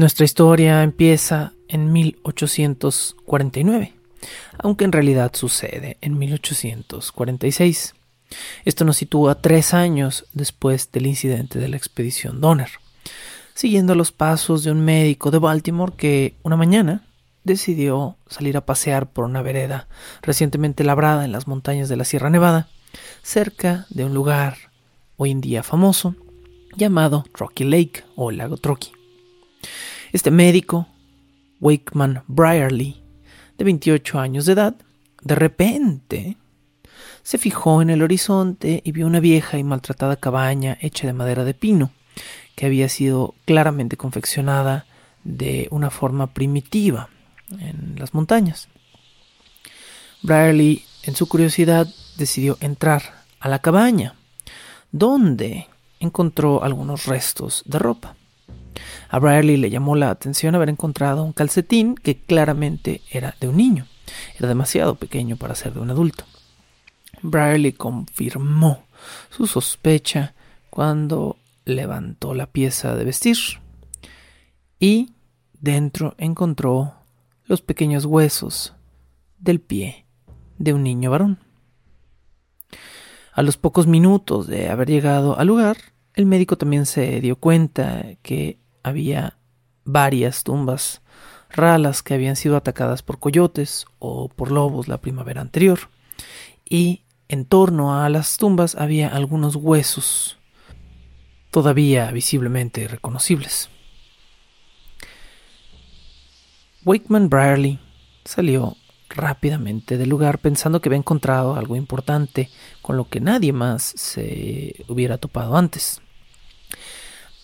Nuestra historia empieza en 1849, aunque en realidad sucede en 1846. Esto nos sitúa tres años después del incidente de la expedición Donner, siguiendo los pasos de un médico de Baltimore que una mañana decidió salir a pasear por una vereda recientemente labrada en las montañas de la Sierra Nevada, cerca de un lugar hoy en día famoso llamado Rocky Lake o Lago Trocky. Este médico, Wakeman Brierly, de 28 años de edad, de repente se fijó en el horizonte y vio una vieja y maltratada cabaña hecha de madera de pino, que había sido claramente confeccionada de una forma primitiva en las montañas. Brierly, en su curiosidad, decidió entrar a la cabaña, donde encontró algunos restos de ropa. A Brierly le llamó la atención haber encontrado un calcetín que claramente era de un niño. Era demasiado pequeño para ser de un adulto. Brierly confirmó su sospecha cuando levantó la pieza de vestir y dentro encontró los pequeños huesos del pie de un niño varón. A los pocos minutos de haber llegado al lugar, el médico también se dio cuenta que había varias tumbas ralas que habían sido atacadas por coyotes o por lobos la primavera anterior. Y en torno a las tumbas había algunos huesos todavía visiblemente reconocibles. Wakeman Brierly salió rápidamente del lugar pensando que había encontrado algo importante con lo que nadie más se hubiera topado antes.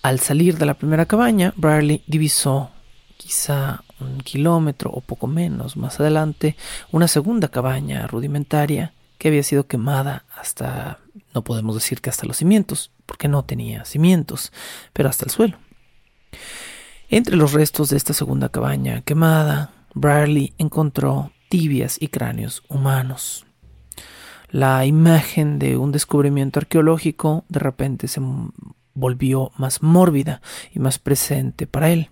Al salir de la primera cabaña, Brierly divisó, quizá un kilómetro o poco menos más adelante, una segunda cabaña rudimentaria que había sido quemada hasta, no podemos decir que hasta los cimientos, porque no tenía cimientos, pero hasta el suelo. Entre los restos de esta segunda cabaña quemada, Brierly encontró tibias y cráneos humanos. La imagen de un descubrimiento arqueológico de repente se volvió más mórbida y más presente para él.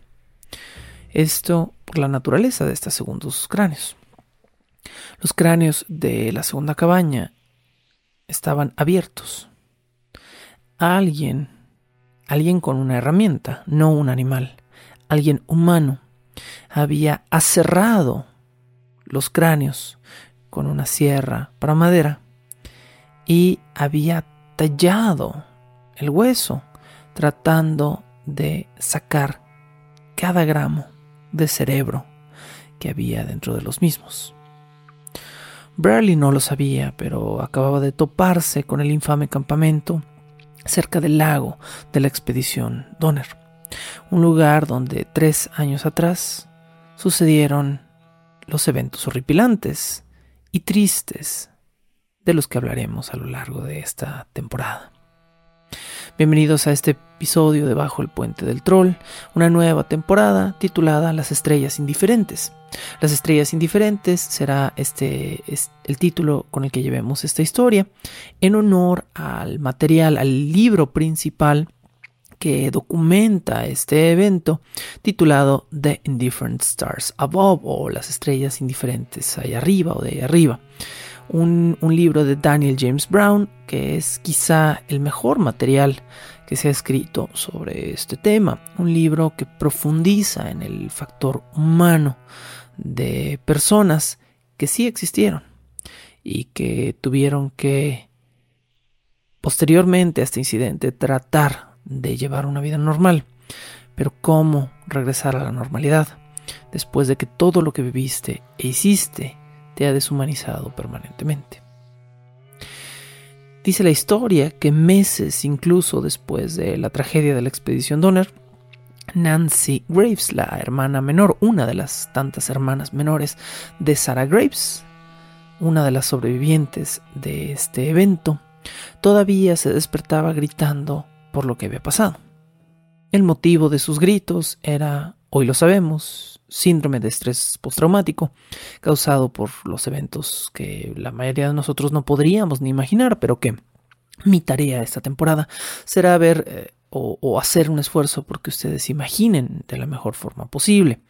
Esto por la naturaleza de estos segundos cráneos. Los cráneos de la segunda cabaña estaban abiertos. Alguien, alguien con una herramienta, no un animal, alguien humano, había aserrado los cráneos con una sierra para madera y había tallado el hueso tratando de sacar cada gramo de cerebro que había dentro de los mismos. Burley no lo sabía, pero acababa de toparse con el infame campamento cerca del lago de la expedición Donner, un lugar donde tres años atrás sucedieron los eventos horripilantes y tristes de los que hablaremos a lo largo de esta temporada. Bienvenidos a este episodio de Bajo el Puente del Troll, una nueva temporada titulada Las Estrellas Indiferentes. Las Estrellas Indiferentes será este, el título con el que llevemos esta historia, en honor al material, al libro principal que documenta este evento titulado The Indifferent Stars Above o Las Estrellas Indiferentes allá arriba o de ahí arriba. Un, libro de Daniel James Brown que es quizá el mejor material que se ha escrito sobre este tema. Un libro que profundiza en el factor humano de personas que sí existieron y que tuvieron que posteriormente a este incidente tratar de llevar una vida normal. Pero ¿cómo regresar a la normalidad después de que todo lo que viviste e hiciste te ha deshumanizado permanentemente? Dice la historia que meses incluso después de la tragedia de la expedición Donner, Nancy Graves, la hermana menor, una de las tantas hermanas menores de Sarah Graves, una de las sobrevivientes de este evento, todavía se despertaba gritando por lo que había pasado. El motivo de sus gritos era, hoy lo sabemos, síndrome de estrés postraumático, causado por los eventos que la mayoría de nosotros no podríamos ni imaginar, pero que mi tarea esta temporada será ver eh, o, hacer un esfuerzo porque ustedes imaginen de la mejor forma posible.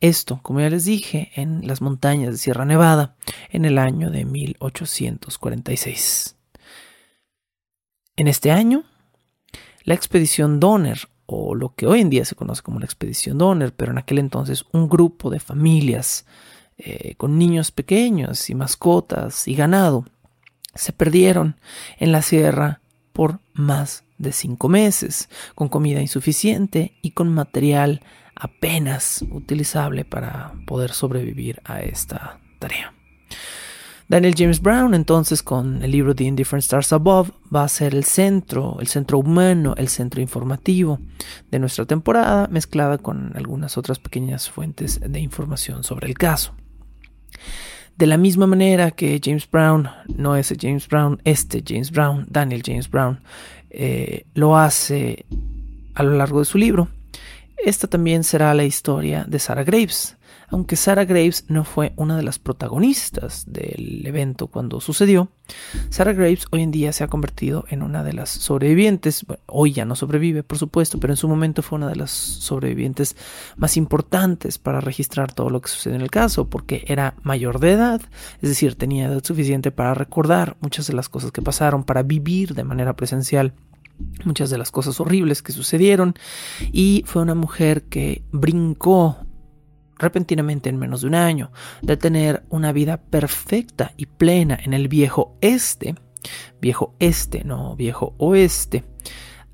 Esto, como ya les dije, en las montañas de Sierra Nevada en el año de 1846. En este año, la expedición Donner, o lo que hoy en día se conoce como la expedición Donner, pero en aquel entonces un grupo de familias eh, con niños pequeños y mascotas y ganado, se perdieron en la sierra por más de cinco meses, con comida insuficiente y con material apenas utilizable para poder sobrevivir a esta tarea. Daniel James Brown, entonces, con el libro The Indifferent Stars Above, va a ser el centro, el centro humano, el centro informativo de nuestra temporada, mezclada con algunas otras pequeñas fuentes de información sobre el caso. De la misma manera que James Brown, no ese James Brown, este James Brown, Daniel James Brown, eh, lo hace a lo largo de su libro. Esta también será la historia de Sarah Graves, aunque Sarah Graves no fue una de las protagonistas del evento cuando sucedió. Sarah Graves hoy en día se ha convertido en una de las sobrevivientes, hoy ya no sobrevive por supuesto, pero en su momento fue una de las sobrevivientes más importantes para registrar todo lo que sucedió en el caso, porque era mayor de edad, es decir, tenía edad suficiente para recordar muchas de las cosas que pasaron, para vivir de manera presencial muchas de las cosas horribles que sucedieron y fue una mujer que brincó repentinamente en menos de un año, de tener una vida perfecta y plena en el viejo este, viejo este, no viejo oeste,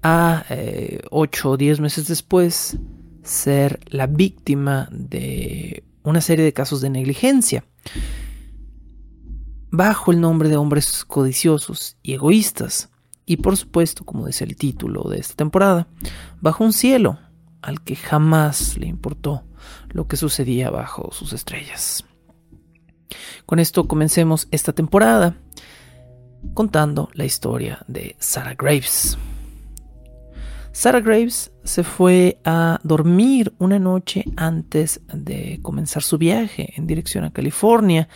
a eh, ocho o diez meses después ser la víctima de una serie de casos de negligencia. Bajo el nombre de hombres codiciosos y egoístas, y por supuesto, como dice el título de esta temporada, bajo un cielo al que jamás le importó lo que sucedía bajo sus estrellas. Con esto comencemos esta temporada contando la historia de Sarah Graves. Sarah Graves se fue a dormir una noche antes de comenzar su viaje en dirección a California,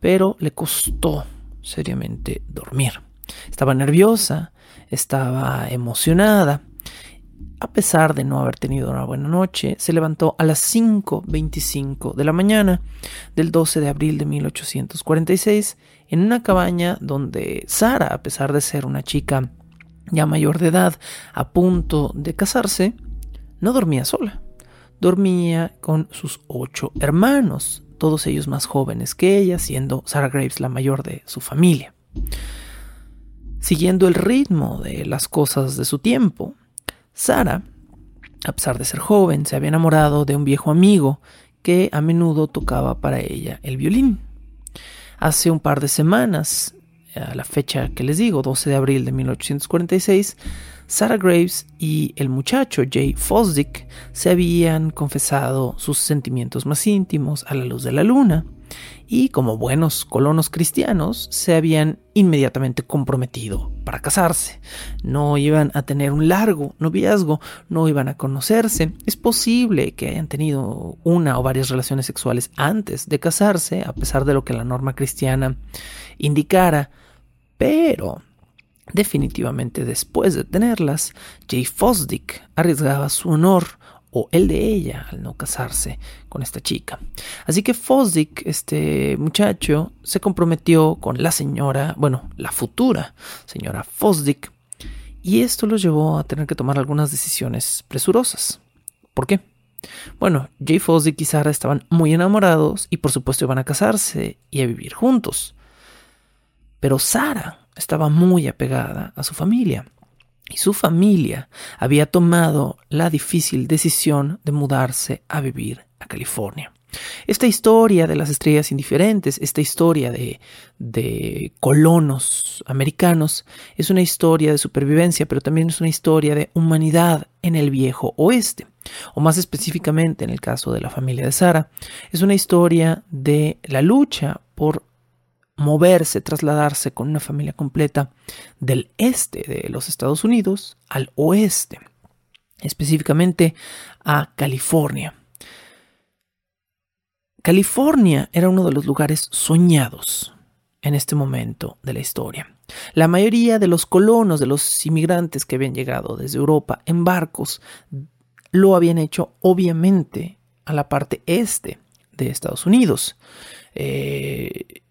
pero le costó seriamente dormir. Estaba nerviosa, estaba emocionada a pesar de no haber tenido una buena noche, se levantó a las 5.25 de la mañana del 12 de abril de 1846 en una cabaña donde Sara, a pesar de ser una chica ya mayor de edad, a punto de casarse, no dormía sola. Dormía con sus ocho hermanos, todos ellos más jóvenes que ella, siendo Sarah Graves la mayor de su familia. Siguiendo el ritmo de las cosas de su tiempo, Sara, a pesar de ser joven, se había enamorado de un viejo amigo que a menudo tocaba para ella el violín. Hace un par de semanas, a la fecha que les digo, 12 de abril de 1846, Sarah Graves y el muchacho Jay Fosdick se habían confesado sus sentimientos más íntimos a la luz de la luna y como buenos colonos cristianos se habían inmediatamente comprometido para casarse. No iban a tener un largo noviazgo, no iban a conocerse. Es posible que hayan tenido una o varias relaciones sexuales antes de casarse, a pesar de lo que la norma cristiana indicara, pero definitivamente después de tenerlas, Jay Fosdick arriesgaba su honor o el de ella al no casarse con esta chica. Así que Fosdick, este muchacho, se comprometió con la señora, bueno, la futura señora Fosdick, y esto los llevó a tener que tomar algunas decisiones presurosas. ¿Por qué? Bueno, Jay Fosdick y Sarah estaban muy enamorados y por supuesto iban a casarse y a vivir juntos. Pero Sarah estaba muy apegada a su familia y su familia había tomado la difícil decisión de mudarse a vivir a California. Esta historia de las estrellas indiferentes, esta historia de, colonos americanos, es una historia de supervivencia, pero también es una historia de humanidad en el viejo oeste. O más específicamente en el caso de la familia de Sara, es una historia de la lucha por moverse, trasladarse con una familia completa del este de los Estados Unidos al oeste, específicamente a California. California era uno de los lugares soñados en este momento de la historia. La mayoría de los colonos, de los inmigrantes que habían llegado desde Europa en barcos, lo habían hecho obviamente a la parte este de Estados Unidos. Eh,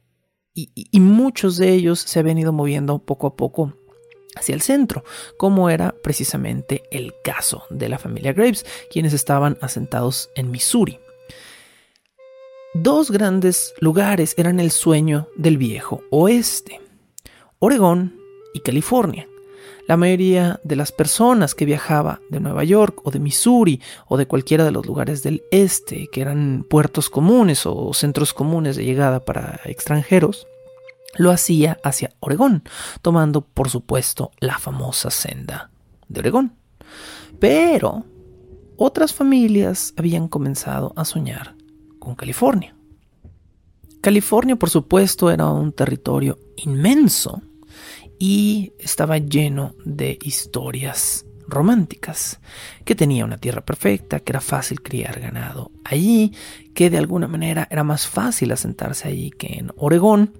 y, muchos de ellos se habían ido moviendo poco a poco hacia el centro, como era precisamente el caso de la familia Graves, quienes estaban asentados en Missouri. Dos grandes lugares eran el sueño del viejo oeste, Oregón y California. La mayoría de las personas que viajaba de Nueva York o de Missouri o de cualquiera de los lugares del este, que eran puertos comunes o centros comunes de llegada para extranjeros, lo hacía hacia Oregón, tomando por supuesto la famosa senda de Oregón. Pero otras familias habían comenzado a soñar con California. California, por supuesto, era un territorio inmenso y estaba lleno de historias románticas, que tenía una tierra perfecta, que era fácil criar ganado allí, que de alguna manera era más fácil asentarse allí que en Oregón,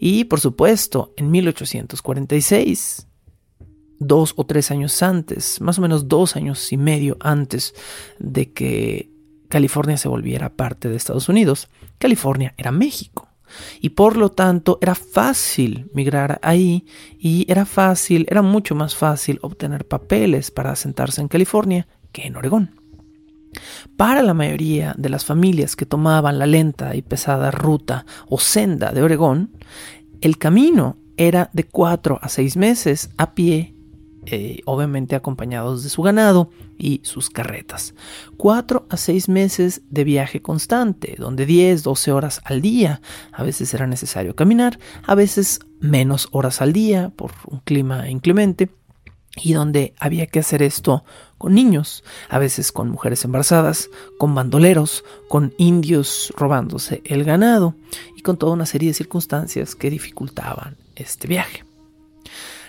y por supuesto, en 1846, dos o tres años antes, más o menos dos años y medio antes de que California se volviera parte de Estados Unidos, California era México y por lo tanto era fácil migrar ahí y era fácil, era mucho más fácil obtener papeles para asentarse en California que en Oregón. Para la mayoría de las familias que tomaban la lenta y pesada ruta o senda de Oregón, el camino era de cuatro a seis meses a pie eh, obviamente acompañados de su ganado y sus carretas. Cuatro a seis meses de viaje constante, donde 10, 12 horas al día. A veces era necesario caminar, a veces menos horas al día por un clima inclemente. Y donde había que hacer esto con niños, a veces con mujeres embarazadas, con bandoleros, con indios robándose el ganado y con toda una serie de circunstancias que dificultaban este viaje.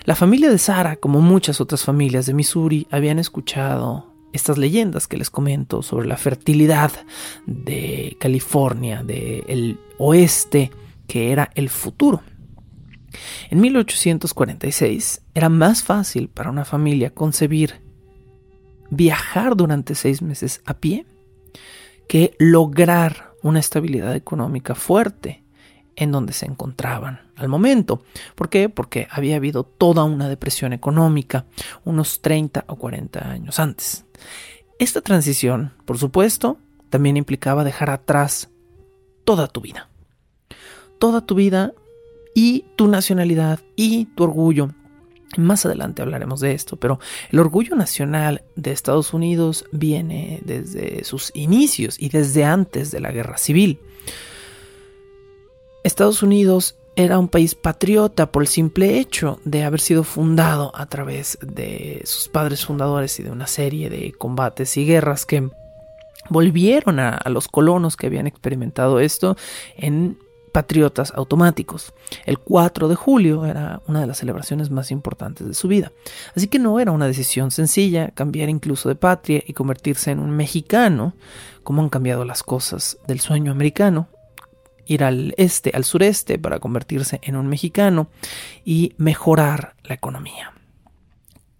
La familia de Sara, como muchas otras familias de Missouri, habían escuchado estas leyendas que les comento sobre la fertilidad de California, del oeste, que era el futuro. En 1846 era más fácil para una familia concebir viajar durante seis meses a pie que lograr una estabilidad económica fuerte en donde se encontraban al momento. ¿Por qué? Porque había habido toda una depresión económica unos 30 o 40 años antes. Esta transición, por supuesto, también implicaba dejar atrás toda tu vida. Toda tu vida y tu nacionalidad y tu orgullo. Más adelante hablaremos de esto, pero el orgullo nacional de Estados Unidos viene desde sus inicios y desde antes de la guerra civil. Estados Unidos era un país patriota por el simple hecho de haber sido fundado a través de sus padres fundadores y de una serie de combates y guerras que volvieron a, los colonos que habían experimentado esto en patriotas automáticos. El 4 de julio era una de las celebraciones más importantes de su vida. Así que no era una decisión sencilla cambiar incluso de patria y convertirse en un mexicano, como han cambiado las cosas del sueño americano ir al este, al sureste, para convertirse en un mexicano y mejorar la economía.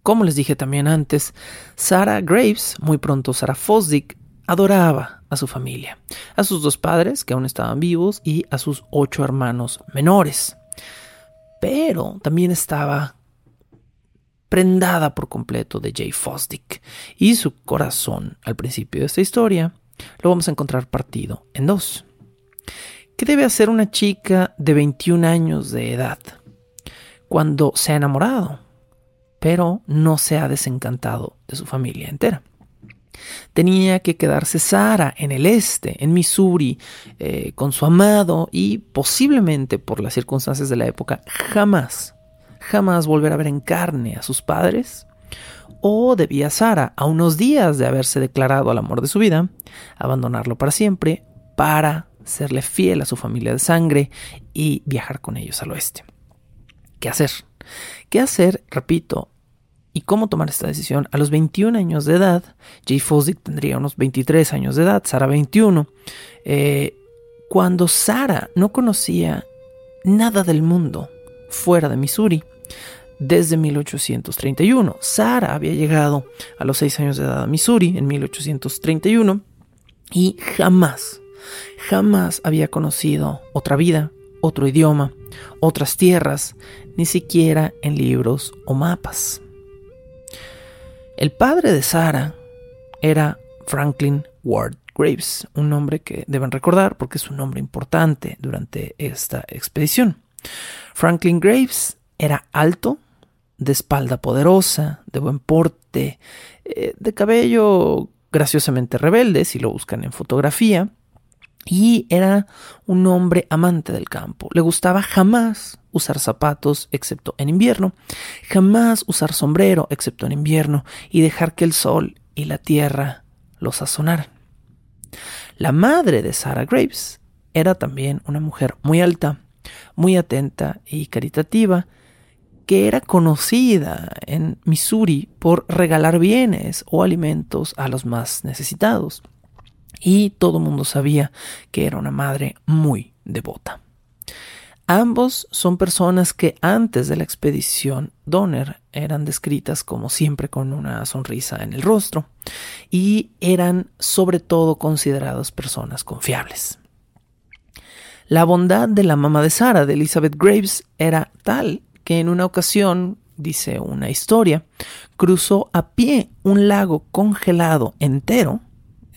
Como les dije también antes, Sarah Graves, muy pronto Sarah Fosdick, adoraba a su familia, a sus dos padres que aún estaban vivos y a sus ocho hermanos menores. Pero también estaba prendada por completo de Jay Fosdick y su corazón al principio de esta historia lo vamos a encontrar partido en dos. ¿Qué debe hacer una chica de 21 años de edad cuando se ha enamorado, pero no se ha desencantado de su familia entera. Tenía que quedarse Sara en el este, en Missouri, eh, con su amado y posiblemente por las circunstancias de la época jamás, jamás volver a ver en carne a sus padres. O debía Sara, a unos días de haberse declarado al amor de su vida, abandonarlo para siempre para serle fiel a su familia de sangre y viajar con ellos al oeste. ¿Qué hacer? ¿Qué hacer, repito, y cómo tomar esta decisión. A los 21 años de edad, Jay Fosdick tendría unos 23 años de edad, Sara 21. Eh, cuando Sara no conocía nada del mundo fuera de Missouri, desde 1831. Sara había llegado a los 6 años de edad a Missouri en 1831 y jamás, jamás había conocido otra vida, otro idioma, otras tierras, ni siquiera en libros o mapas. El padre de Sara era Franklin Ward Graves, un nombre que deben recordar porque es un nombre importante durante esta expedición. Franklin Graves era alto, de espalda poderosa, de buen porte, eh, de cabello graciosamente rebelde, si lo buscan en fotografía, y era un hombre amante del campo. Le gustaba jamás usar zapatos excepto en invierno, jamás usar sombrero excepto en invierno y dejar que el sol y la tierra lo sazonaran. La madre de Sarah Graves era también una mujer muy alta, muy atenta y caritativa, que era conocida en Missouri por regalar bienes o alimentos a los más necesitados y todo el mundo sabía que era una madre muy devota. Ambos son personas que antes de la expedición Donner eran descritas como siempre con una sonrisa en el rostro y eran sobre todo consideradas personas confiables. La bondad de la mamá de Sara, de Elizabeth Graves, era tal que en una ocasión, dice una historia, cruzó a pie un lago congelado entero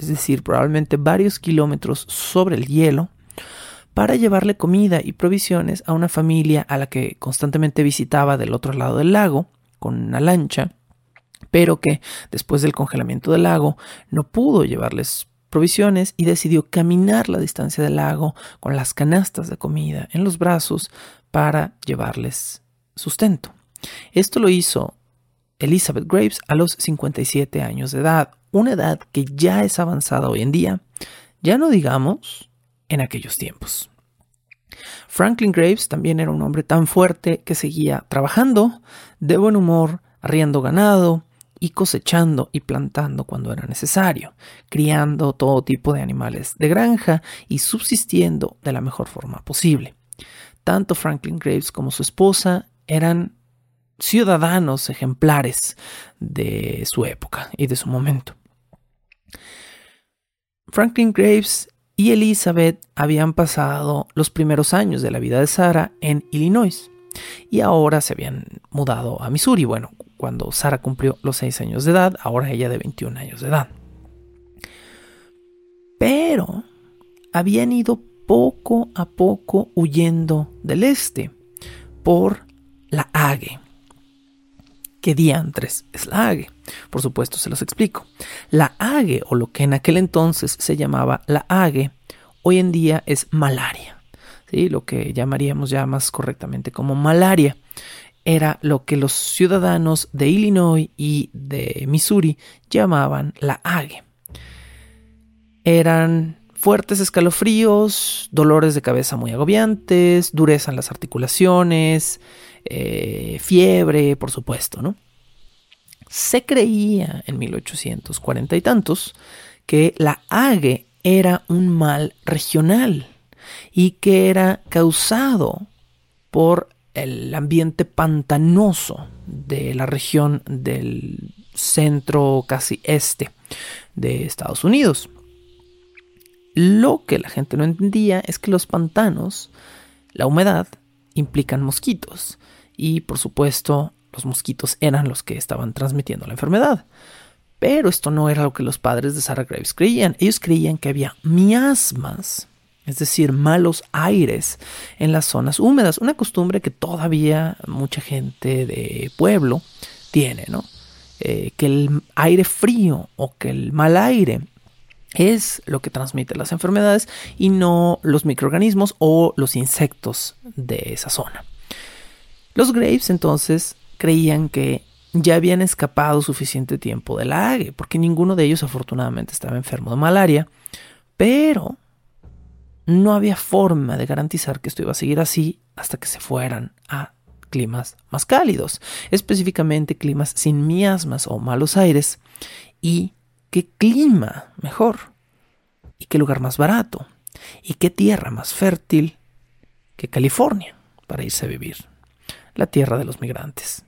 es decir, probablemente varios kilómetros sobre el hielo, para llevarle comida y provisiones a una familia a la que constantemente visitaba del otro lado del lago con una lancha, pero que después del congelamiento del lago no pudo llevarles provisiones y decidió caminar la distancia del lago con las canastas de comida en los brazos para llevarles sustento. Esto lo hizo Elizabeth Graves a los 57 años de edad, una edad que ya es avanzada hoy en día, ya no digamos en aquellos tiempos. Franklin Graves también era un hombre tan fuerte que seguía trabajando, de buen humor, arriendo ganado y cosechando y plantando cuando era necesario, criando todo tipo de animales de granja y subsistiendo de la mejor forma posible. Tanto Franklin Graves como su esposa eran ciudadanos ejemplares de su época y de su momento. Franklin Graves y Elizabeth habían pasado los primeros años de la vida de Sara en Illinois y ahora se habían mudado a Missouri. Bueno, cuando Sara cumplió los 6 años de edad, ahora ella de 21 años de edad. Pero habían ido poco a poco huyendo del este por la Hague. ¿Qué diantres es la Hague? Por supuesto, se los explico. La Hague, o lo que en aquel entonces se llamaba la Hague, hoy en día es malaria. Lo que llamaríamos ya más correctamente como malaria. Era lo que los ciudadanos de Illinois y de Missouri llamaban la Hague. Eran fuertes escalofríos, dolores de cabeza muy agobiantes, dureza en las articulaciones, eh, fiebre, por supuesto, ¿no? Se creía en 1840 y tantos que la ague era un mal regional y que era causado por el ambiente pantanoso de la región del centro casi este de Estados Unidos. Lo que la gente no entendía es que los pantanos, la humedad, implican mosquitos y por supuesto los mosquitos eran los que estaban transmitiendo la enfermedad. Pero esto no era lo que los padres de Sarah Graves creían. Ellos creían que había miasmas, es decir, malos aires en las zonas húmedas, una costumbre que todavía mucha gente de pueblo tiene, ¿no? Eh, que el aire frío o que el mal aire es lo que transmite las enfermedades y no los microorganismos o los insectos de esa zona. Los Graves entonces creían que ya habían escapado suficiente tiempo de la ague, porque ninguno de ellos afortunadamente estaba enfermo de malaria, pero no había forma de garantizar que esto iba a seguir así hasta que se fueran a climas más cálidos, específicamente climas sin miasmas o malos aires. ¿Y qué clima mejor? ¿Y qué lugar más barato? ¿Y qué tierra más fértil que California para irse a vivir? La tierra de los migrantes.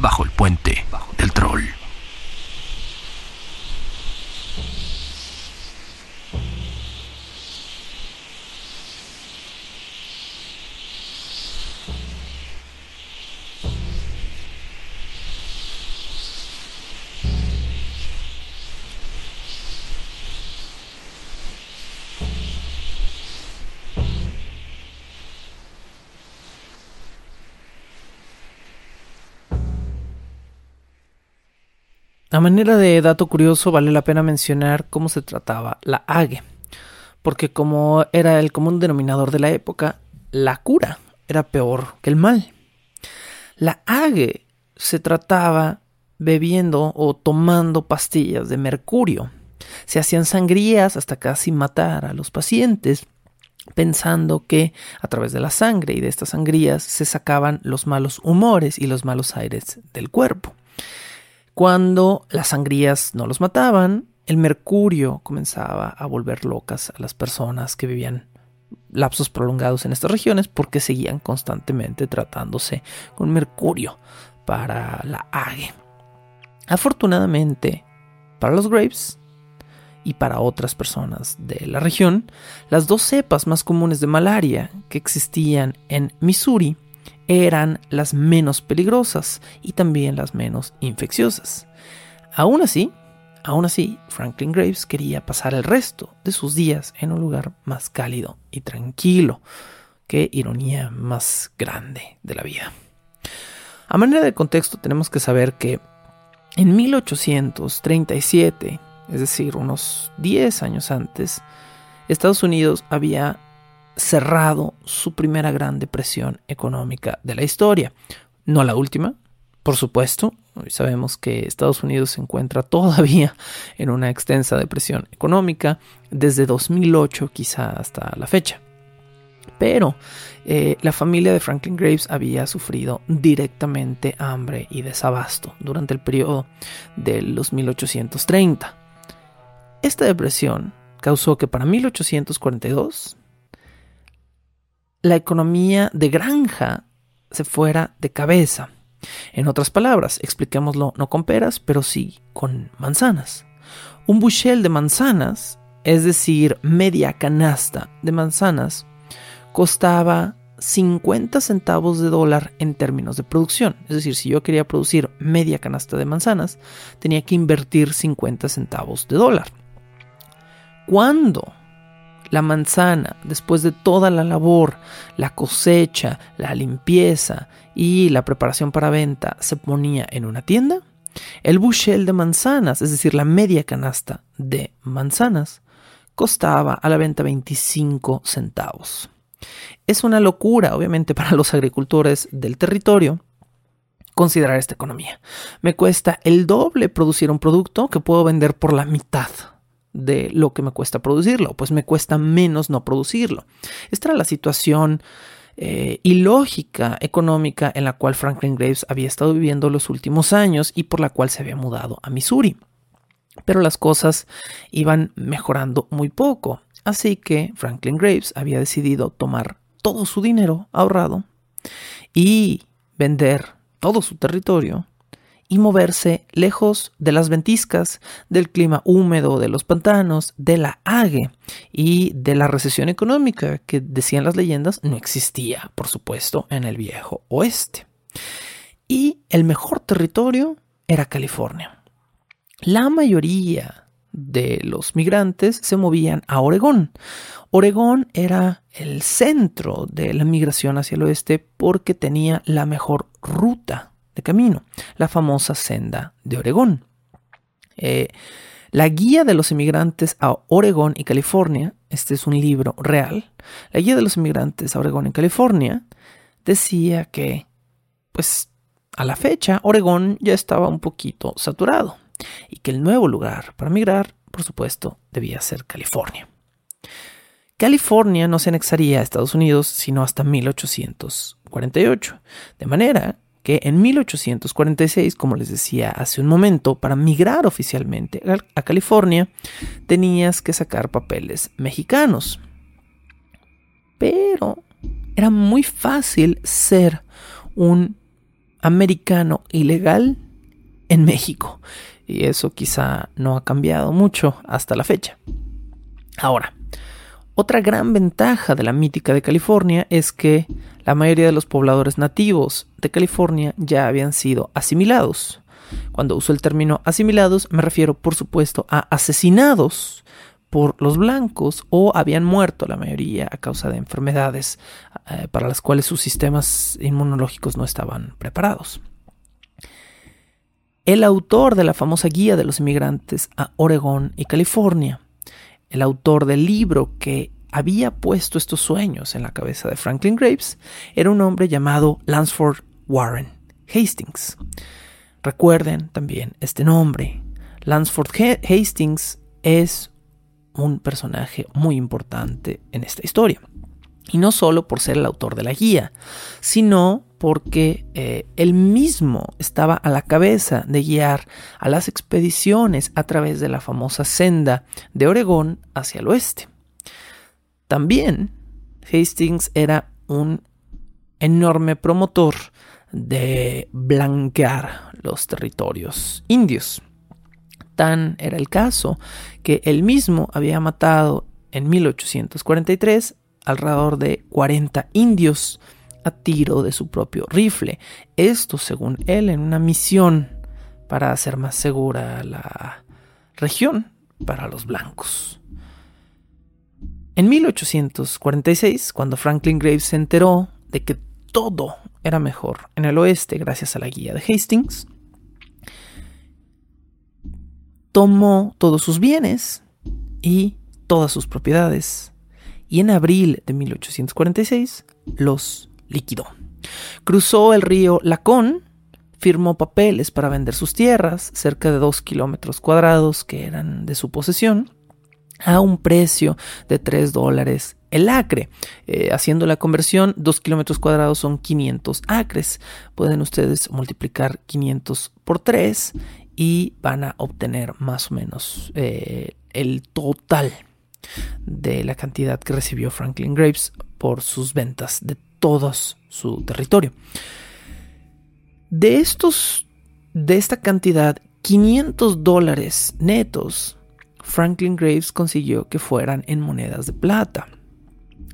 Bajo el puente del troll. A manera de dato curioso, vale la pena mencionar cómo se trataba la ague, porque como era el común denominador de la época, la cura era peor que el mal. La ague se trataba bebiendo o tomando pastillas de mercurio. Se hacían sangrías hasta casi matar a los pacientes, pensando que a través de la sangre y de estas sangrías se sacaban los malos humores y los malos aires del cuerpo. Cuando las sangrías no los mataban, el mercurio comenzaba a volver locas a las personas que vivían lapsos prolongados en estas regiones porque seguían constantemente tratándose con mercurio para la ague. Afortunadamente, para los Graves y para otras personas de la región, las dos cepas más comunes de malaria que existían en Missouri eran las menos peligrosas y también las menos infecciosas. Aún así, aún así, Franklin Graves quería pasar el resto de sus días en un lugar más cálido y tranquilo. Qué ironía más grande de la vida. A manera de contexto tenemos que saber que en 1837, es decir, unos 10 años antes, Estados Unidos había cerrado su primera gran depresión económica de la historia. No la última, por supuesto. Hoy sabemos que Estados Unidos se encuentra todavía en una extensa depresión económica desde 2008 quizá hasta la fecha. Pero eh, la familia de Franklin Graves había sufrido directamente hambre y desabasto durante el periodo de los 1830. Esta depresión causó que para 1842 la economía de granja se fuera de cabeza. En otras palabras, expliquémoslo no con peras, pero sí con manzanas. Un bushel de manzanas, es decir, media canasta de manzanas, costaba 50 centavos de dólar en términos de producción. Es decir, si yo quería producir media canasta de manzanas, tenía que invertir 50 centavos de dólar. ¿Cuándo la manzana, después de toda la labor, la cosecha, la limpieza y la preparación para venta, se ponía en una tienda, el bushel de manzanas, es decir, la media canasta de manzanas, costaba a la venta 25 centavos. Es una locura, obviamente, para los agricultores del territorio considerar esta economía. Me cuesta el doble producir un producto que puedo vender por la mitad de lo que me cuesta producirlo, pues me cuesta menos no producirlo. Esta era la situación eh, ilógica económica en la cual Franklin Graves había estado viviendo los últimos años y por la cual se había mudado a Missouri. Pero las cosas iban mejorando muy poco, así que Franklin Graves había decidido tomar todo su dinero ahorrado y vender todo su territorio y moverse lejos de las ventiscas, del clima húmedo de los pantanos, de la ague y de la recesión económica que decían las leyendas no existía, por supuesto, en el viejo oeste. Y el mejor territorio era California. la mayoría de los migrantes se movían a Oregón. Oregón era el centro de la migración hacia el oeste porque tenía la mejor ruta de camino, la famosa senda de Oregón. Eh, la guía de los inmigrantes a Oregón y California, este es un libro real, la guía de los inmigrantes a Oregón y California decía que, pues, a la fecha, Oregón ya estaba un poquito saturado y que el nuevo lugar para migrar, por supuesto, debía ser California. California no se anexaría a Estados Unidos sino hasta 1848, de manera que en 1846, como les decía hace un momento, para migrar oficialmente a California tenías que sacar papeles mexicanos. Pero era muy fácil ser un americano ilegal en México. Y eso quizá no ha cambiado mucho hasta la fecha. Ahora, otra gran ventaja de la mítica de California es que la mayoría de los pobladores nativos de California ya habían sido asimilados. Cuando uso el término asimilados me refiero por supuesto a asesinados por los blancos o habían muerto la mayoría a causa de enfermedades eh, para las cuales sus sistemas inmunológicos no estaban preparados. El autor de la famosa guía de los inmigrantes a Oregón y California, el autor del libro que había puesto estos sueños en la cabeza de Franklin Graves, era un hombre llamado Lansford Warren Hastings. Recuerden también este nombre. Lansford Hastings es un personaje muy importante en esta historia. Y no solo por ser el autor de la guía, sino porque eh, él mismo estaba a la cabeza de guiar a las expediciones a través de la famosa senda de Oregón hacia el oeste. También Hastings era un enorme promotor de blanquear los territorios indios. Tan era el caso que él mismo había matado en 1843 alrededor de 40 indios a tiro de su propio rifle. Esto, según él, en una misión para hacer más segura la región para los blancos. En 1846, cuando Franklin Graves se enteró de que todo era mejor en el oeste gracias a la guía de Hastings, tomó todos sus bienes y todas sus propiedades y en abril de 1846 los liquidó. Cruzó el río Lacón, firmó papeles para vender sus tierras, cerca de dos kilómetros cuadrados que eran de su posesión, a un precio de 3 dólares el acre. Eh, haciendo la conversión, 2 kilómetros cuadrados son 500 acres. Pueden ustedes multiplicar 500 por 3 y van a obtener más o menos eh, el total de la cantidad que recibió Franklin Graves por sus ventas de todo su territorio. De estos, de esta cantidad, 500 dólares netos, Franklin Graves consiguió que fueran en monedas de plata.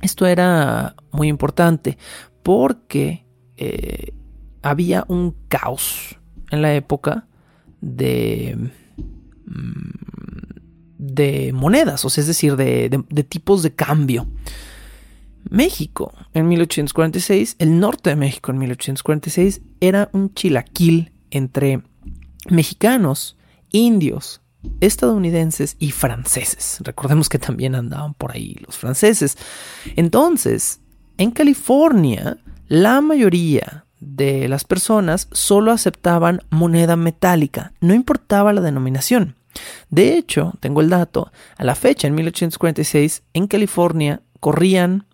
Esto era muy importante porque eh, había un caos en la época de, mm, de monedas, o sea, es decir, de tipos de cambio. México en 1846, el norte de México en 1846 era un chilaquil entre mexicanos, indios, estadounidenses y franceses. Recordemos que también andaban por ahí los franceses. Entonces, en California, la mayoría de las personas solo aceptaban moneda metálica, no importaba la denominación. De hecho, tengo el dato, a la fecha, en 1846, en California corrían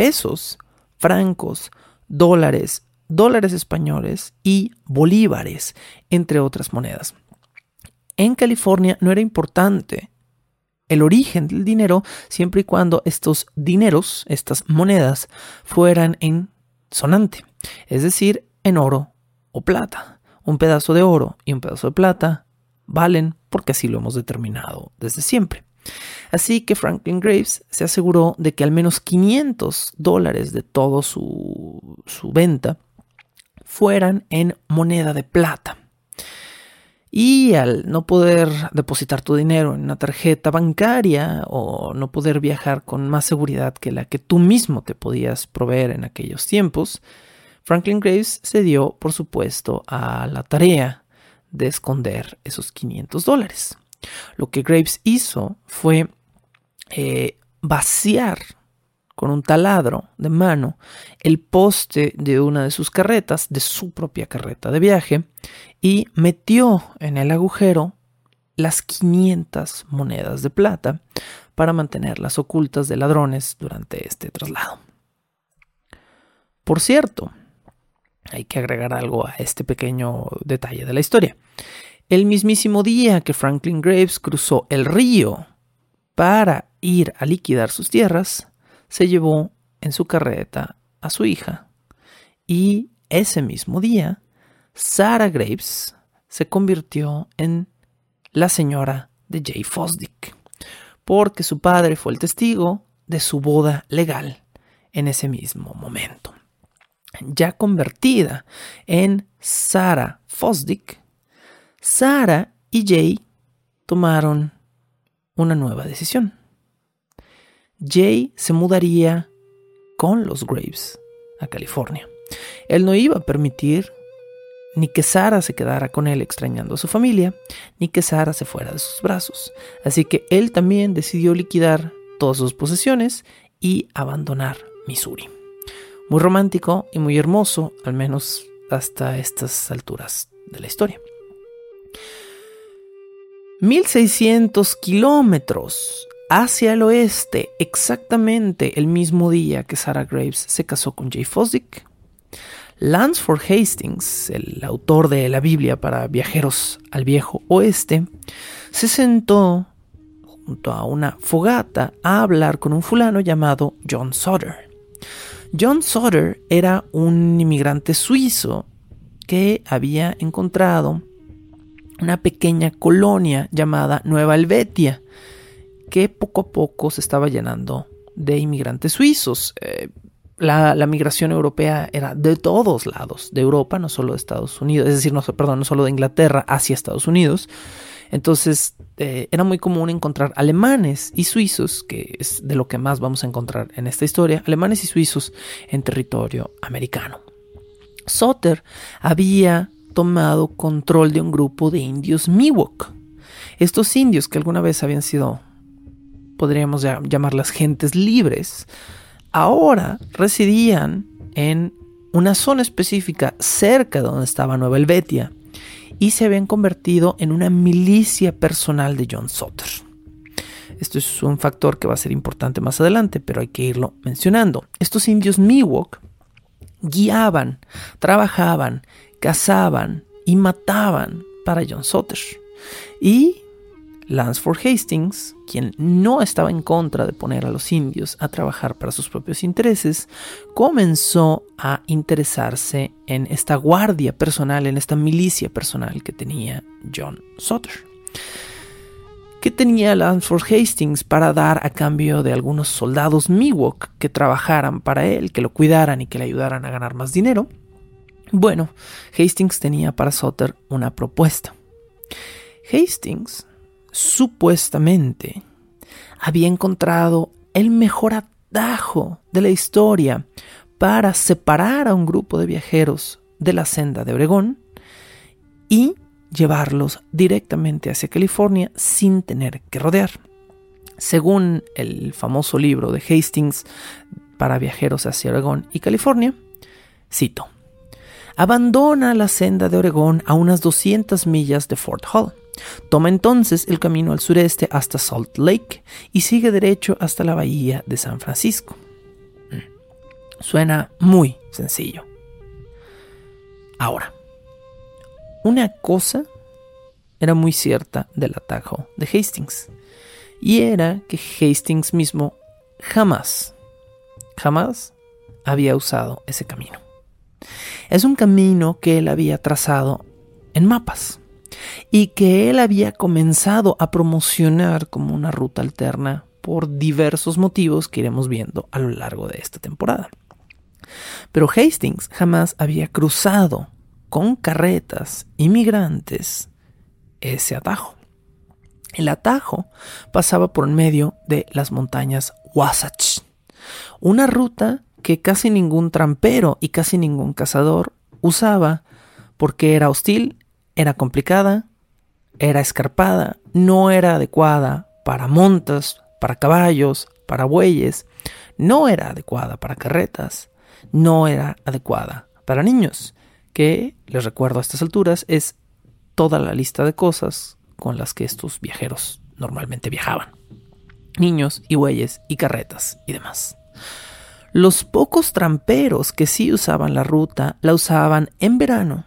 pesos, francos, dólares, dólares españoles y bolívares, entre otras monedas. En California no era importante el origen del dinero siempre y cuando estos dineros, estas monedas, fueran en sonante, es decir, en oro o plata. Un pedazo de oro y un pedazo de plata valen porque así lo hemos determinado desde siempre. Así que Franklin Graves se aseguró de que al menos 500 dólares de todo su, venta fueran en moneda de plata. Y al no poder depositar tu dinero en una tarjeta bancaria o no poder viajar con más seguridad que la que tú mismo te podías proveer en aquellos tiempos, Franklin Graves se dio, por supuesto, a la tarea de esconder esos 500 dólares. Lo que Graves hizo fue eh, vaciar con un taladro de mano el poste de una de sus carretas, de su propia carreta de viaje, y metió en el agujero las 500 monedas de plata para mantenerlas ocultas de ladrones durante este traslado. Por cierto, hay que agregar algo a este pequeño detalle de la historia. El mismísimo día que Franklin Graves cruzó el río para ir a liquidar sus tierras, se llevó en su carreta a su hija. Y ese mismo día, Sarah Graves se convirtió en la señora de Jay Fosdick, porque su padre fue el testigo de su boda legal en ese mismo momento. Ya convertida en Sarah Fosdick, Sarah y Jay tomaron una nueva decisión. Jay se mudaría con los Graves a California. Él no iba a permitir ni que Sara se quedara con él extrañando a su familia, ni que Sara se fuera de sus brazos. Así que él también decidió liquidar todas sus posesiones y abandonar Missouri. Muy romántico y muy hermoso, al menos hasta estas alturas de la historia. 1600 kilómetros hacia el oeste, exactamente el mismo día que Sarah Graves se casó con Jay Fosdick, Lansford Hastings, el autor de la Biblia para viajeros al viejo oeste, se sentó junto a una fogata a hablar con un fulano llamado John Sutter. John Sutter era un inmigrante suizo que había encontrado una pequeña colonia llamada Nueva Helvetia, que poco a poco se estaba llenando de inmigrantes suizos. Eh, la, migración europea era de todos lados, de Europa, no solo de Estados Unidos, es decir, no, perdón, no solo de Inglaterra hacia Estados Unidos. Entonces eh, era muy común encontrar alemanes y suizos, que es de lo que más vamos a encontrar en esta historia, alemanes y suizos en territorio americano. Soter había tomado control de un grupo de indios Miwok. Estos indios que alguna vez habían sido podríamos llamarlas gentes libres, ahora residían en una zona específica cerca de donde estaba Nueva Helvetia y se habían convertido en una milicia personal de John Sutter. Esto es un factor que va a ser importante más adelante, pero hay que irlo mencionando. Estos indios Miwok guiaban, trabajaban, cazaban y mataban para John Sutter. Y Lansford Hastings, quien no estaba en contra de poner a los indios a trabajar para sus propios intereses, comenzó a interesarse en esta guardia personal, en esta milicia personal que tenía John Sutter. ¿Qué tenía Lansford Hastings para dar a cambio de algunos soldados Miwok que trabajaran para él, que lo cuidaran y que le ayudaran a ganar más dinero? Bueno, Hastings tenía para Sutter una propuesta. Hastings supuestamente había encontrado el mejor atajo de la historia para separar a un grupo de viajeros de la senda de Oregón y llevarlos directamente hacia California sin tener que rodear. Según el famoso libro de Hastings para viajeros hacia Oregón y California, cito, abandona la senda de Oregón a unas 200 millas de Fort Hall Toma entonces el camino al sureste hasta Salt Lake y sigue derecho hasta la bahía de San Francisco. Mm. Suena muy sencillo. Ahora, una cosa era muy cierta del atajo de Hastings, y era que Hastings mismo jamás, jamás había usado ese camino. Es un camino que él había trazado en mapas y que él había comenzado a promocionar como una ruta alterna por diversos motivos que iremos viendo a lo largo de esta temporada. Pero Hastings jamás había cruzado con carretas inmigrantes ese atajo. El atajo pasaba por medio de las montañas Wasatch, una ruta que casi ningún trampero y casi ningún cazador usaba porque era hostil, era complicada, era escarpada, no era adecuada para montas, para caballos, para bueyes, no era adecuada para carretas, no era adecuada para niños, que, les recuerdo a estas alturas, es toda la lista de cosas con las que estos viajeros normalmente viajaban. Niños y bueyes y carretas y demás. Los pocos tramperos que sí usaban la ruta la usaban en verano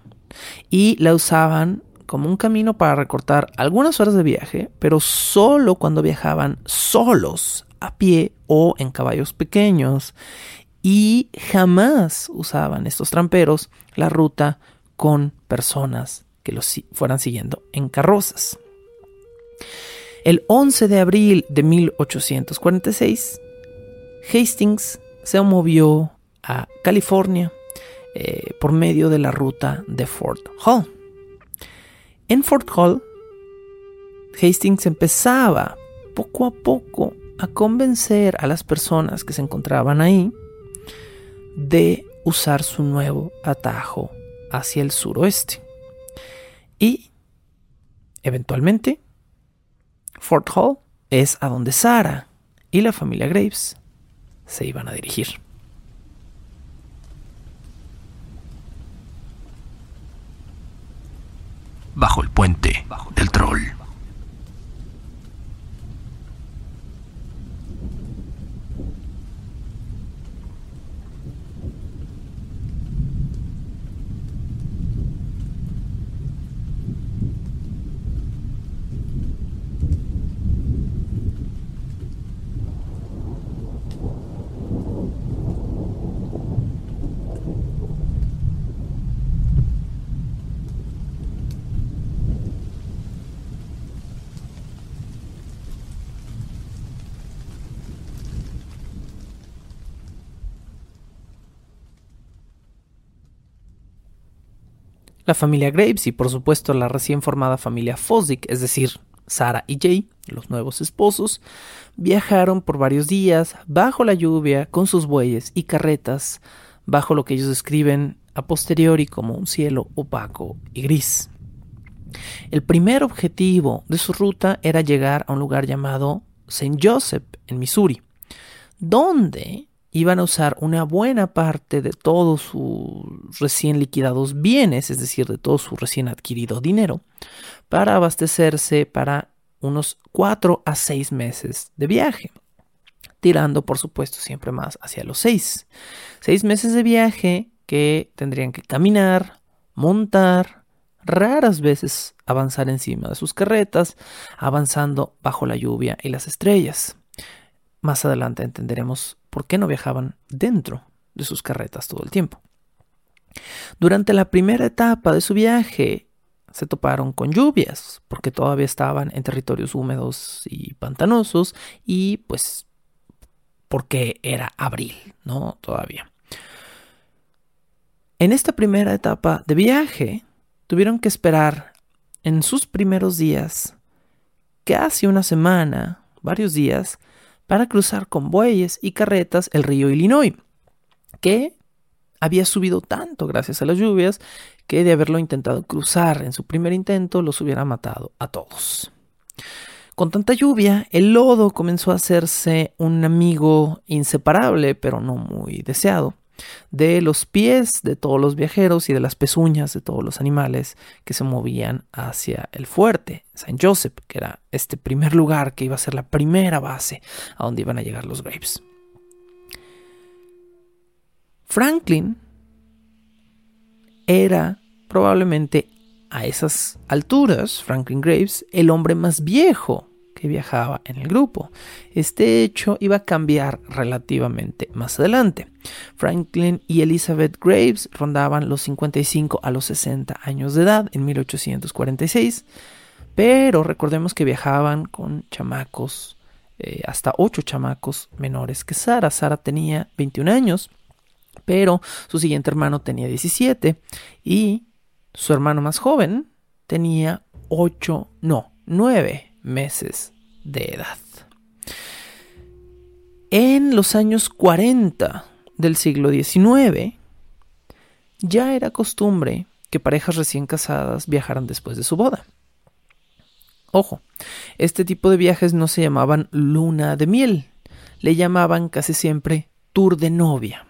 y la usaban como un camino para recortar algunas horas de viaje, pero solo cuando viajaban solos, a pie o en caballos pequeños. Y jamás usaban estos tramperos la ruta con personas que los fueran siguiendo en carrozas. El 11 de abril de 1846, Hastings se movió a California eh, por medio de la ruta de Fort Hall. En Fort Hall, Hastings empezaba poco a poco a convencer a las personas que se encontraban ahí de usar su nuevo atajo hacia el suroeste. Y, eventualmente, Fort Hall es a donde Sara y la familia Graves se iban a dirigir. Bajo el puente del troll. La familia Graves y por supuesto la recién formada familia Fosdick, es decir, Sara y Jay, los nuevos esposos, viajaron por varios días bajo la lluvia con sus bueyes y carretas, bajo lo que ellos describen a posteriori como un cielo opaco y gris. El primer objetivo de su ruta era llegar a un lugar llamado St. Joseph, en Missouri, donde iban a usar una buena parte de todos sus recién liquidados bienes, es decir, de todo su recién adquirido dinero, para abastecerse para unos cuatro a seis meses de viaje, tirando por supuesto siempre más hacia los seis. Seis meses de viaje que tendrían que caminar, montar, raras veces avanzar encima de sus carretas, avanzando bajo la lluvia y las estrellas. Más adelante entenderemos por qué no viajaban dentro de sus carretas todo el tiempo. Durante la primera etapa de su viaje se toparon con lluvias, porque todavía estaban en territorios húmedos y pantanosos y pues porque era abril, ¿no? Todavía. En esta primera etapa de viaje tuvieron que esperar en sus primeros días casi una semana, varios días, para cruzar con bueyes y carretas el río Illinois, que había subido tanto gracias a las lluvias que de haberlo intentado cruzar en su primer intento los hubiera matado a todos. Con tanta lluvia, el lodo comenzó a hacerse un amigo inseparable, pero no muy deseado de los pies de todos los viajeros y de las pezuñas de todos los animales que se movían hacia el fuerte, Saint Joseph, que era este primer lugar que iba a ser la primera base a donde iban a llegar los Graves. Franklin era probablemente a esas alturas, Franklin Graves, el hombre más viejo viajaba en el grupo. Este hecho iba a cambiar relativamente más adelante. Franklin y Elizabeth Graves rondaban los 55 a los 60 años de edad en 1846, pero recordemos que viajaban con chamacos, eh, hasta 8 chamacos menores que Sara. Sara tenía 21 años, pero su siguiente hermano tenía 17 y su hermano más joven tenía ocho, no, nueve meses de edad. En los años 40 del siglo XIX, ya era costumbre que parejas recién casadas viajaran después de su boda. Ojo, este tipo de viajes no se llamaban luna de miel, le llamaban casi siempre tour de novia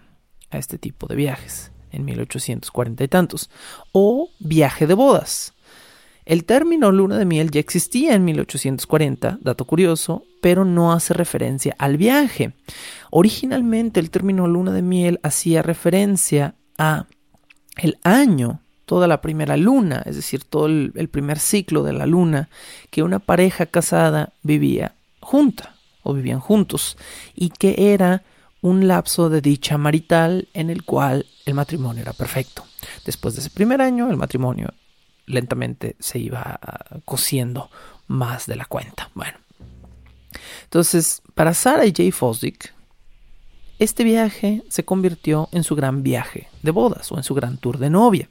a este tipo de viajes en 1840 y tantos, o viaje de bodas. El término luna de miel ya existía en 1840, dato curioso, pero no hace referencia al viaje. Originalmente el término luna de miel hacía referencia a el año, toda la primera luna, es decir, todo el, primer ciclo de la luna que una pareja casada vivía junta o vivían juntos y que era un lapso de dicha marital en el cual el matrimonio era perfecto. Después de ese primer año, el matrimonio lentamente se iba ah, cosiendo más de la cuenta. Bueno, entonces, para Sarah y Jay Fosdick, este viaje se convirtió en su gran viaje de bodas o en su gran tour de novia.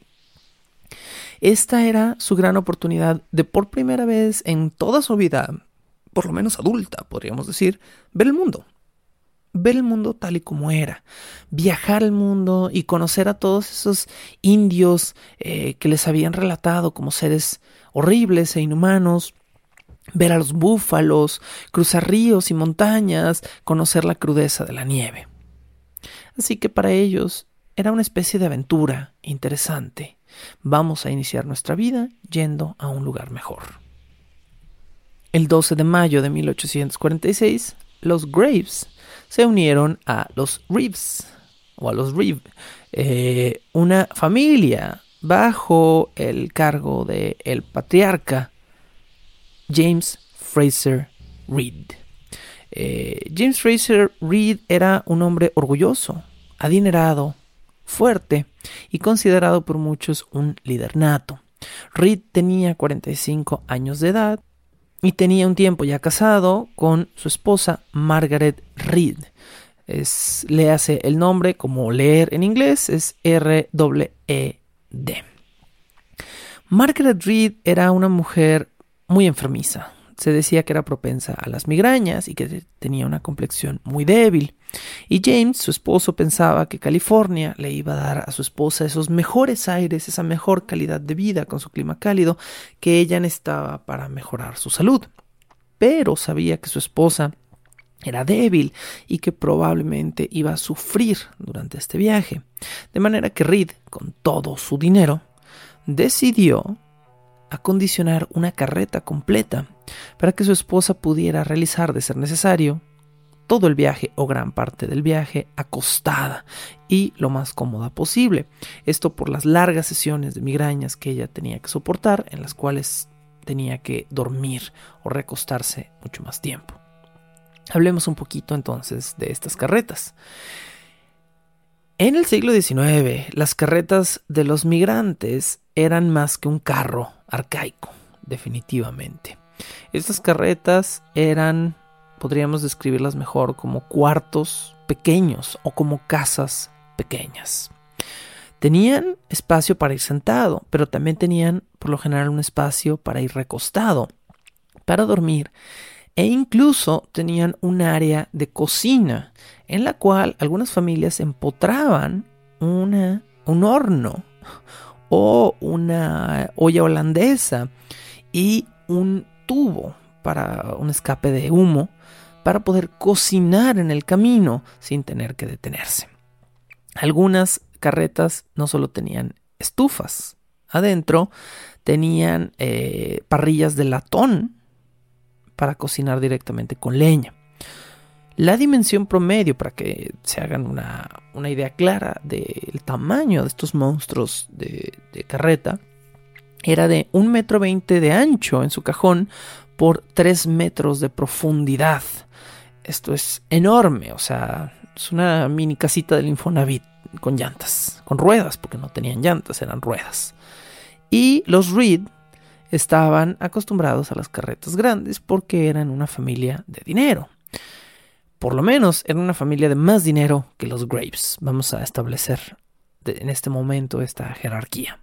Esta era su gran oportunidad de por primera vez en toda su vida, por lo menos adulta, podríamos decir, ver el mundo, ver el mundo tal y como era, viajar al mundo y conocer a todos esos indios eh, que les habían relatado como seres horribles e inhumanos, ver a los búfalos, cruzar ríos y montañas, conocer la crudeza de la nieve. Así que para ellos era una especie de aventura interesante. Vamos a iniciar nuestra vida yendo a un lugar mejor. El 12 de mayo de 1846, los Graves se unieron a los Reeves o a los Reeves, eh, una familia bajo el cargo de el patriarca James Fraser Reed. Eh, James Fraser Reed era un hombre orgulloso, adinerado, fuerte y considerado por muchos un líder nato. Reed tenía 45 años de edad y tenía un tiempo ya casado con su esposa Margaret Reed. Es, le hace el nombre como leer en inglés, es R-E-D. Margaret Reed era una mujer muy enfermiza, se decía que era propensa a las migrañas y que tenía una complexión muy débil. Y James, su esposo, pensaba que California le iba a dar a su esposa esos mejores aires, esa mejor calidad de vida con su clima cálido que ella necesitaba para mejorar su salud. Pero sabía que su esposa era débil y que probablemente iba a sufrir durante este viaje. De manera que Reed, con todo su dinero, decidió acondicionar una carreta completa para que su esposa pudiera realizar, de ser necesario, todo el viaje o gran parte del viaje acostada y lo más cómoda posible. Esto por las largas sesiones de migrañas que ella tenía que soportar, en las cuales tenía que dormir o recostarse mucho más tiempo. Hablemos un poquito entonces de estas carretas. En el siglo XIX, las carretas de los migrantes eran más que un carro arcaico, definitivamente. Estas carretas eran, podríamos describirlas mejor, como cuartos pequeños o como casas pequeñas. Tenían espacio para ir sentado, pero también tenían por lo general un espacio para ir recostado, para dormir, e incluso tenían un área de cocina en la cual algunas familias empotraban una, un horno o una olla holandesa y un para un escape de humo para poder cocinar en el camino sin tener que detenerse. Algunas carretas no solo tenían estufas adentro, tenían eh, parrillas de latón para cocinar directamente con leña. La dimensión promedio, para que se hagan una, idea clara del tamaño de estos monstruos de carreta, era de un metro veinte de ancho en su cajón por 3 metros de profundidad. Esto es enorme, o sea, es una mini casita del Infonavit con llantas, con ruedas, porque no tenían llantas, eran ruedas. Y los Reed estaban acostumbrados a las carretas grandes porque eran una familia de dinero. Por lo menos eran una familia de más dinero que los Graves. Vamos a establecer en este momento esta jerarquía.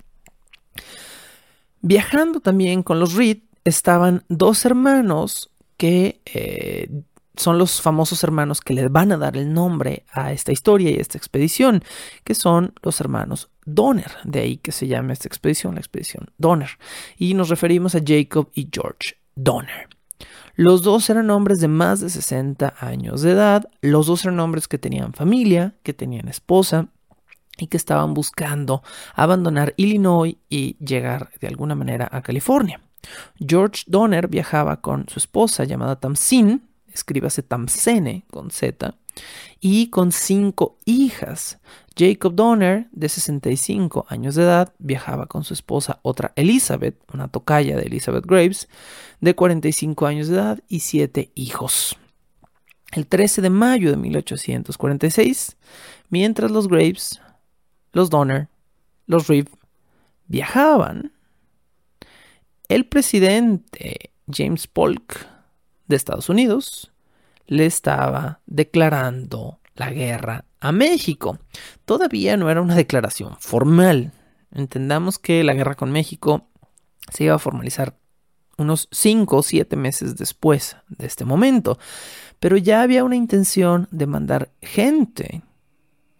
Viajando también con los Reed estaban dos hermanos que eh, son los famosos hermanos que les van a dar el nombre a esta historia y a esta expedición, que son los hermanos Donner, de ahí que se llama esta expedición, la expedición Donner. Y nos referimos a Jacob y George Donner. Los dos eran hombres de más de 60 años de edad, los dos eran hombres que tenían familia, que tenían esposa y que estaban buscando abandonar Illinois y llegar de alguna manera a California. George Donner viajaba con su esposa llamada Tamsin, escríbase Tamsene con Z, y con cinco hijas. Jacob Donner, de 65 años de edad, viajaba con su esposa, otra Elizabeth, una tocaya de Elizabeth Graves, de 45 años de edad y siete hijos. El 13 de mayo de 1846, mientras los Graves, los Donner, los Reeve viajaban, el presidente James Polk de Estados Unidos le estaba declarando la guerra a México. Todavía no era una declaración formal. Entendamos que la guerra con México se iba a formalizar unos 5 o 7 meses después de este momento. Pero ya había una intención de mandar gente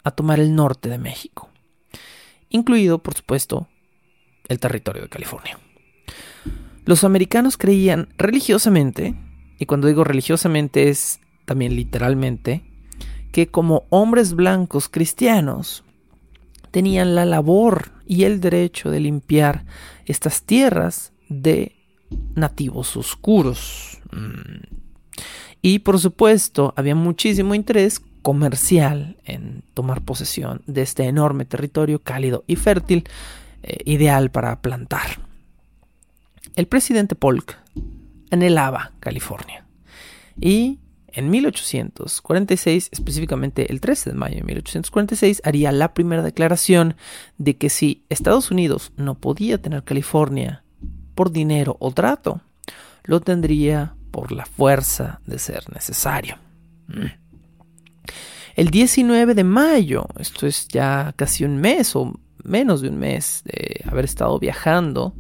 a tomar el norte de México, incluido, por supuesto, el territorio de California. Los americanos creían religiosamente y cuando digo religiosamente es también literalmente, que como hombres blancos cristianos tenían la labor y el derecho de limpiar estas tierras de nativos oscuros. Mm. Y por supuesto había muchísimo interés comercial en tomar posesión de este enorme territorio cálido y fértil, eh, ideal para plantar. El presidente Polk anhelaba California. Y en 1846, específicamente el 13 de mayo de 1846, haría la primera declaración de que si Estados Unidos no podía tener California por dinero o trato, lo tendría por la fuerza de ser necesario. Mm. El 19 de mayo, esto es ya casi un mes o menos de un mes de haber estado viajando,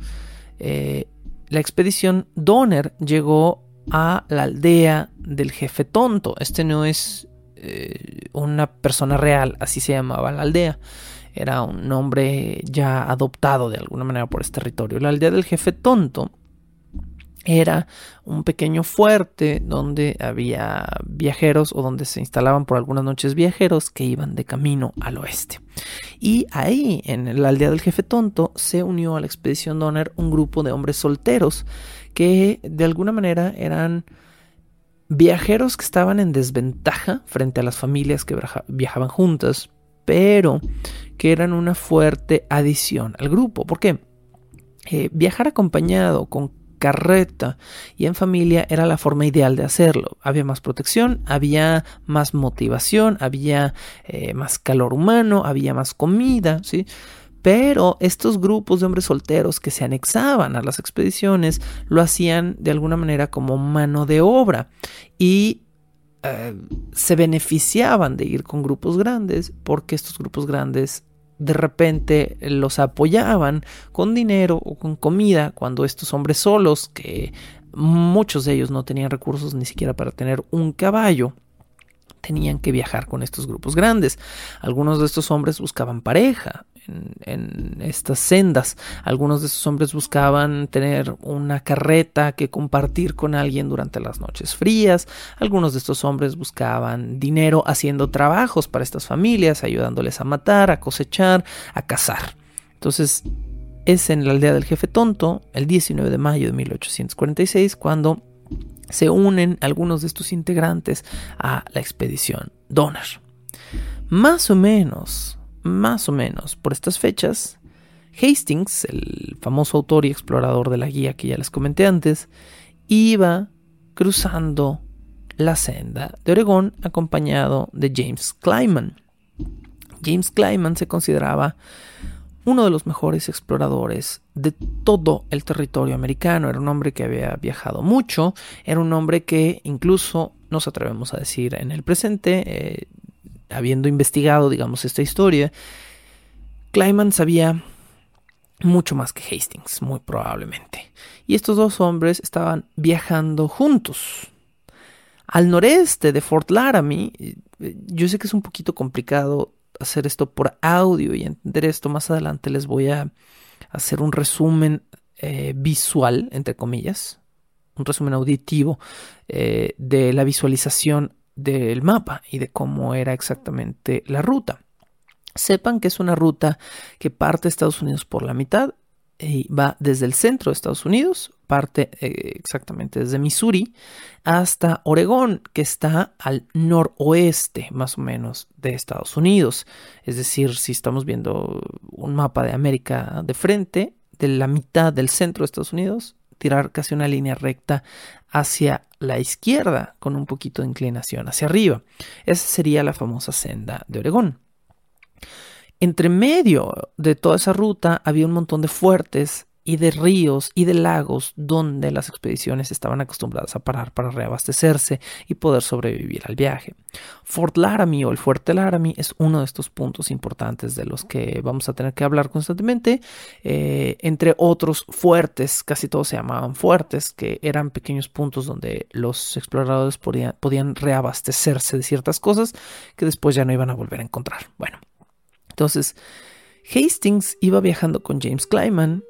eh, la expedición Donner llegó a la aldea del jefe tonto. Este no es eh, una persona real, así se llamaba la aldea. Era un nombre ya adoptado de alguna manera por este territorio. La aldea del jefe tonto era un pequeño fuerte donde había viajeros o donde se instalaban por algunas noches viajeros que iban de camino al oeste. Y ahí, en la aldea del jefe tonto, se unió a la expedición Donner un grupo de hombres solteros que de alguna manera eran viajeros que estaban en desventaja frente a las familias que viajaban juntas, pero que eran una fuerte adición al grupo. ¿Por qué? Eh, viajar acompañado con carreta y en familia era la forma ideal de hacerlo. Había más protección, había más motivación, había eh, más calor humano, había más comida, ¿sí? Pero estos grupos de hombres solteros que se anexaban a las expediciones lo hacían de alguna manera como mano de obra y eh, se beneficiaban de ir con grupos grandes porque estos grupos grandes de repente los apoyaban con dinero o con comida cuando estos hombres solos, que muchos de ellos no tenían recursos ni siquiera para tener un caballo, tenían que viajar con estos grupos grandes. Algunos de estos hombres buscaban pareja en, estas sendas. Algunos de estos hombres buscaban tener una carreta que compartir con alguien durante las noches frías. Algunos de estos hombres buscaban dinero haciendo trabajos para estas familias, ayudándoles a matar, a cosechar, a cazar. Entonces, es en la aldea del jefe tonto, el 19 de mayo de 1846, cuando se unen algunos de estos integrantes a la expedición Donner. Más o menos, más o menos por estas fechas, Hastings, el famoso autor y explorador de la guía que ya les comenté antes, iba cruzando la senda de Oregón acompañado de James Clyman. James Clyman se consideraba uno de los mejores exploradores de todo el territorio americano. Era un hombre que había viajado mucho, era un hombre que incluso nos atrevemos a decir en el presente, eh, habiendo investigado, digamos, esta historia, Kleiman sabía mucho más que Hastings, muy probablemente. Y estos dos hombres estaban viajando juntos. Al noreste de Fort Laramie, eh, yo sé que es un poquito complicado hacer esto por audio y entender esto más adelante les voy a hacer un resumen eh, visual, entre comillas, un resumen auditivo eh, de la visualización del mapa y de cómo era exactamente la ruta. Sepan que es una ruta que parte Estados Unidos por la mitad y va desde el centro de Estados Unidos, parte eh, exactamente desde Missouri hasta Oregón, que está al noroeste más o menos de Estados Unidos. Es decir, si estamos viendo un mapa de América de frente, de la mitad del centro de Estados Unidos, tirar casi una línea recta hacia la izquierda con un poquito de inclinación hacia arriba. Esa sería la famosa senda de Oregón. Entre medio de toda esa ruta había un montón de fuertes y de ríos y de lagos donde las expediciones estaban acostumbradas a parar para reabastecerse y poder sobrevivir al viaje. Fort Laramie o el Fuerte Laramie es uno de estos puntos importantes de los que vamos a tener que hablar constantemente, eh, entre otros fuertes, casi todos se llamaban fuertes, que eran pequeños puntos donde los exploradores podían, podían reabastecerse de ciertas cosas que después ya no iban a volver a encontrar. Bueno. Entonces, Hastings iba viajando con James Clyman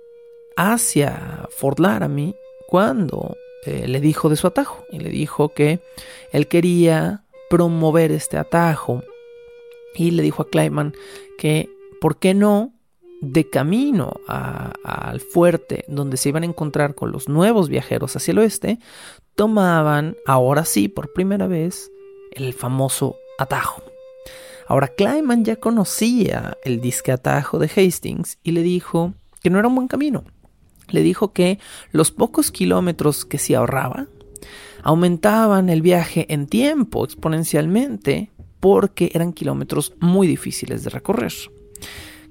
hacia Fort Laramie cuando eh, le dijo de su atajo y le dijo que él quería promover este atajo y le dijo a Clyman que, ¿por qué no? De camino al fuerte donde se iban a encontrar con los nuevos viajeros hacia el oeste, tomaban, ahora sí, por primera vez, el famoso atajo. Ahora, Kleiman ya conocía el disque atajo de Hastings y le dijo que no era un buen camino. Le dijo que los pocos kilómetros que se ahorraba aumentaban el viaje en tiempo exponencialmente porque eran kilómetros muy difíciles de recorrer.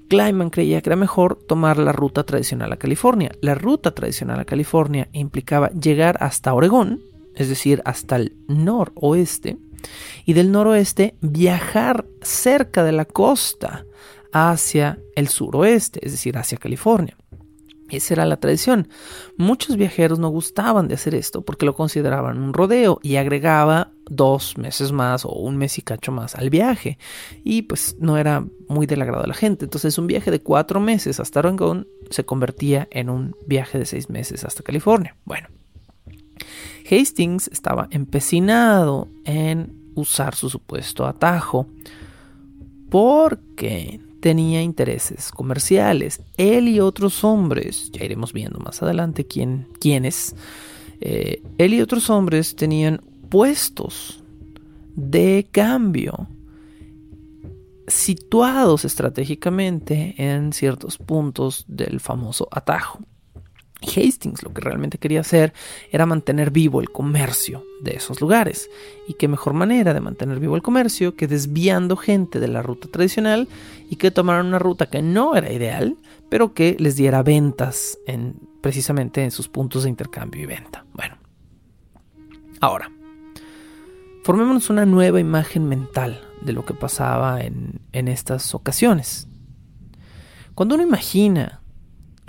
Kleiman creía que era mejor tomar la ruta tradicional a California. La ruta tradicional a California implicaba llegar hasta Oregón, es decir, hasta el noroeste, y del noroeste viajar cerca de la costa hacia el suroeste, es decir, hacia California. Esa era la tradición. Muchos viajeros no gustaban de hacer esto porque lo consideraban un rodeo y agregaba dos meses más o un mes y cacho más al viaje. Y pues no era muy del agrado de la gente. Entonces un viaje de cuatro meses hasta Oregon se convertía en un viaje de seis meses hasta California. Bueno, Hastings estaba empecinado en usar su supuesto atajo porque tenía intereses comerciales. Él y otros hombres, ya iremos viendo más adelante quién, quiénes, eh, él y otros hombres tenían puestos de cambio situados estratégicamente en ciertos puntos del famoso atajo. Hastings lo que realmente quería hacer era mantener vivo el comercio de esos lugares. Y qué mejor manera de mantener vivo el comercio que desviando gente de la ruta tradicional y que tomaran una ruta que no era ideal, pero que les diera ventas en, precisamente en sus puntos de intercambio y venta. Bueno, ahora, formémonos una nueva imagen mental de lo que pasaba en, en estas ocasiones. Cuando uno imagina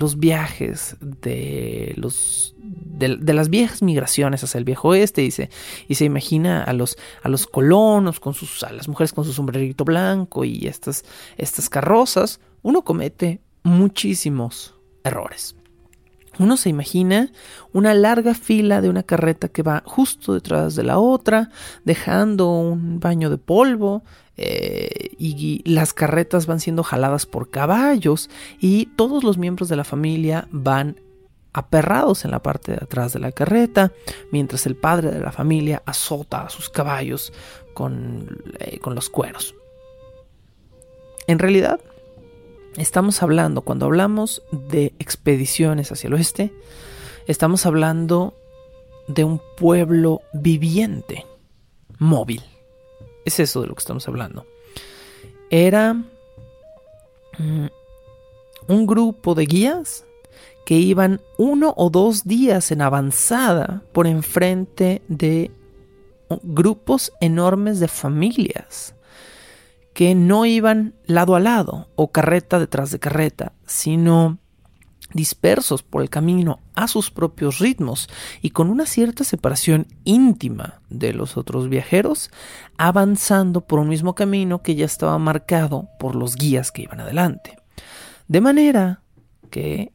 los viajes de los de, las viejas migraciones hacia el viejo oeste y se, y se imagina a los, a los colonos con sus a las mujeres con su sombrerito blanco y estas, estas carrozas, uno comete muchísimos errores. Uno se imagina una larga fila de una carreta que va justo detrás de la otra, dejando un baño de polvo, eh, y las carretas van siendo jaladas por caballos y todos los miembros de la familia van aperrados en la parte de atrás de la carreta, mientras el padre de la familia azota a sus caballos con, eh, con los cueros. En realidad, estamos hablando, cuando hablamos de expediciones hacia el oeste, estamos hablando de un pueblo viviente, móvil. Es eso de lo que estamos hablando. Era mm, un grupo de guías que iban uno o dos días en avanzada por enfrente de grupos enormes de familias que no iban lado a lado o carreta detrás de carreta, sino dispersos por el camino a sus propios ritmos y con una cierta separación íntima de los otros viajeros, avanzando por un mismo camino que ya estaba marcado por los guías que iban adelante. De manera que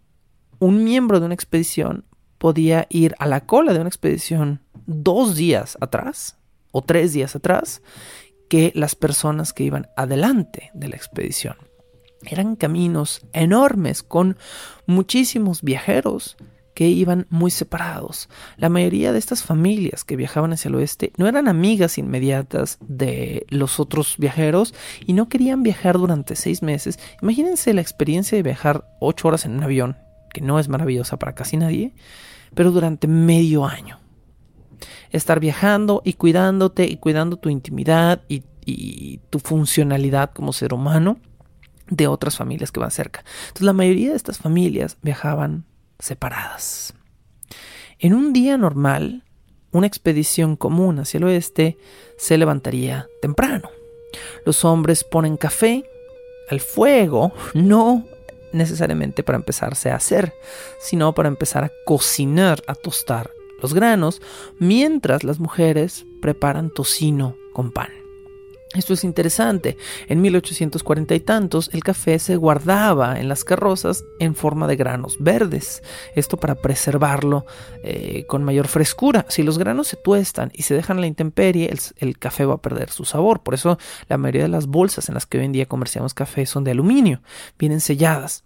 un miembro de una expedición podía ir a la cola de una expedición dos días atrás o tres días atrás que las personas que iban adelante de la expedición. Eran caminos enormes con muchísimos viajeros que iban muy separados. La mayoría de estas familias que viajaban hacia el oeste no eran amigas inmediatas de los otros viajeros y no querían viajar durante seis meses. Imagínense la experiencia de viajar ocho horas en un avión, que no es maravillosa para casi nadie, pero durante medio año. Estar viajando y cuidándote y cuidando tu intimidad y, tu funcionalidad como ser humano de otras familias que van cerca. Entonces la mayoría de estas familias viajaban separadas. En un día normal, una expedición común hacia el oeste se levantaría temprano. Los hombres ponen café al fuego, no necesariamente para empezarse a hacer, sino para empezar a cocinar, a tostar los granos, mientras las mujeres preparan tocino con pan. Esto es interesante. En 1840 y tantos, el café se guardaba en las carrozas en forma de granos verdes. Esto para preservarlo eh, con mayor frescura. Si los granos se tuestan y se dejan a la intemperie, el, el, café va a perder su sabor. Por eso la mayoría de las bolsas en las que hoy en día comerciamos café son de aluminio. Vienen selladas.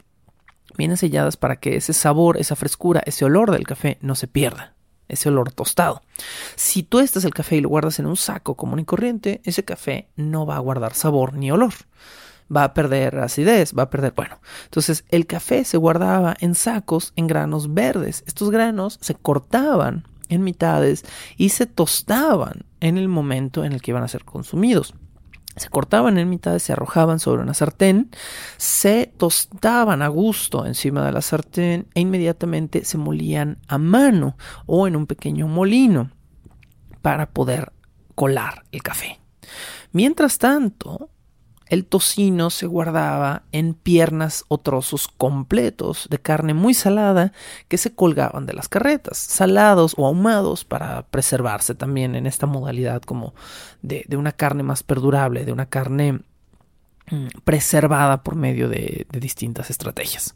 Vienen selladas para que ese sabor, esa frescura, ese olor del café no se pierda ese olor tostado. Si tú estás el café y lo guardas en un saco común y corriente, ese café no va a guardar sabor ni olor. Va a perder acidez, va a perder... Bueno, entonces el café se guardaba en sacos en granos verdes. Estos granos se cortaban en mitades y se tostaban en el momento en el que iban a ser consumidos se cortaban en mitad, se arrojaban sobre una sartén, se tostaban a gusto encima de la sartén e inmediatamente se molían a mano o en un pequeño molino para poder colar el café. Mientras tanto, el tocino se guardaba en piernas o trozos completos de carne muy salada que se colgaban de las carretas, salados o ahumados para preservarse también en esta modalidad como de, una carne más perdurable, de una carne mm, preservada por medio de distintas estrategias.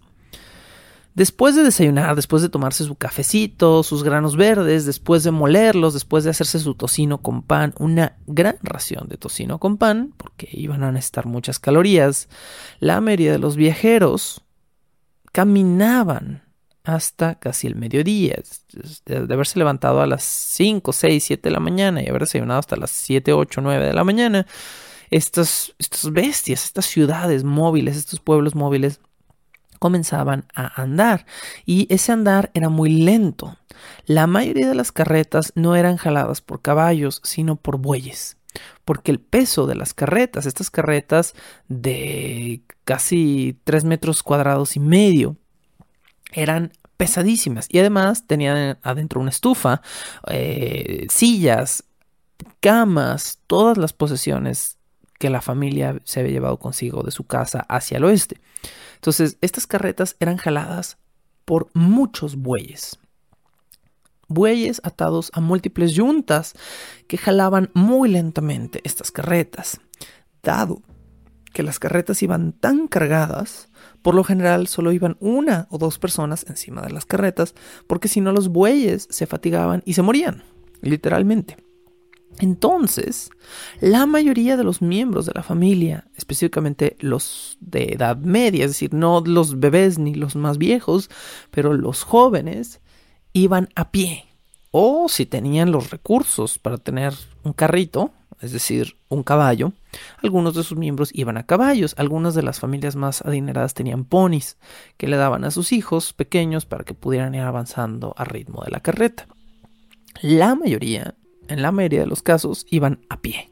Después de desayunar, después de tomarse su cafecito, sus granos verdes, después de molerlos, después de hacerse su tocino con pan, una gran ración de tocino con pan, porque iban a necesitar muchas calorías, la mayoría de los viajeros caminaban hasta casi el mediodía, de haberse levantado a las 5, 6, 7 de la mañana y haber desayunado hasta las 7, 8, 9 de la mañana. Estas, estas bestias, estas ciudades móviles, estos pueblos móviles, comenzaban a andar y ese andar era muy lento. La mayoría de las carretas no eran jaladas por caballos, sino por bueyes. Porque el peso de las carretas, estas carretas de casi 3 metros cuadrados y medio, eran pesadísimas y además tenían adentro una estufa, eh, sillas, camas, todas las posesiones que la familia se había llevado consigo de su casa hacia el oeste. Entonces, estas carretas eran jaladas por muchos bueyes. Bueyes atados a múltiples yuntas que jalaban muy lentamente estas carretas. Dado que las carretas iban tan cargadas, por lo general solo iban una o dos personas encima de las carretas, porque si no los bueyes se fatigaban y se morían, literalmente. Entonces, la mayoría de los miembros de la familia, específicamente los de edad media, es decir, no los bebés ni los más viejos, pero los jóvenes, iban a pie. O si tenían los recursos para tener un carrito, es decir, un caballo, algunos de sus miembros iban a caballos. Algunas de las familias más adineradas tenían ponis que le daban a sus hijos pequeños para que pudieran ir avanzando al ritmo de la carreta. La mayoría en la mayoría de los casos iban a pie,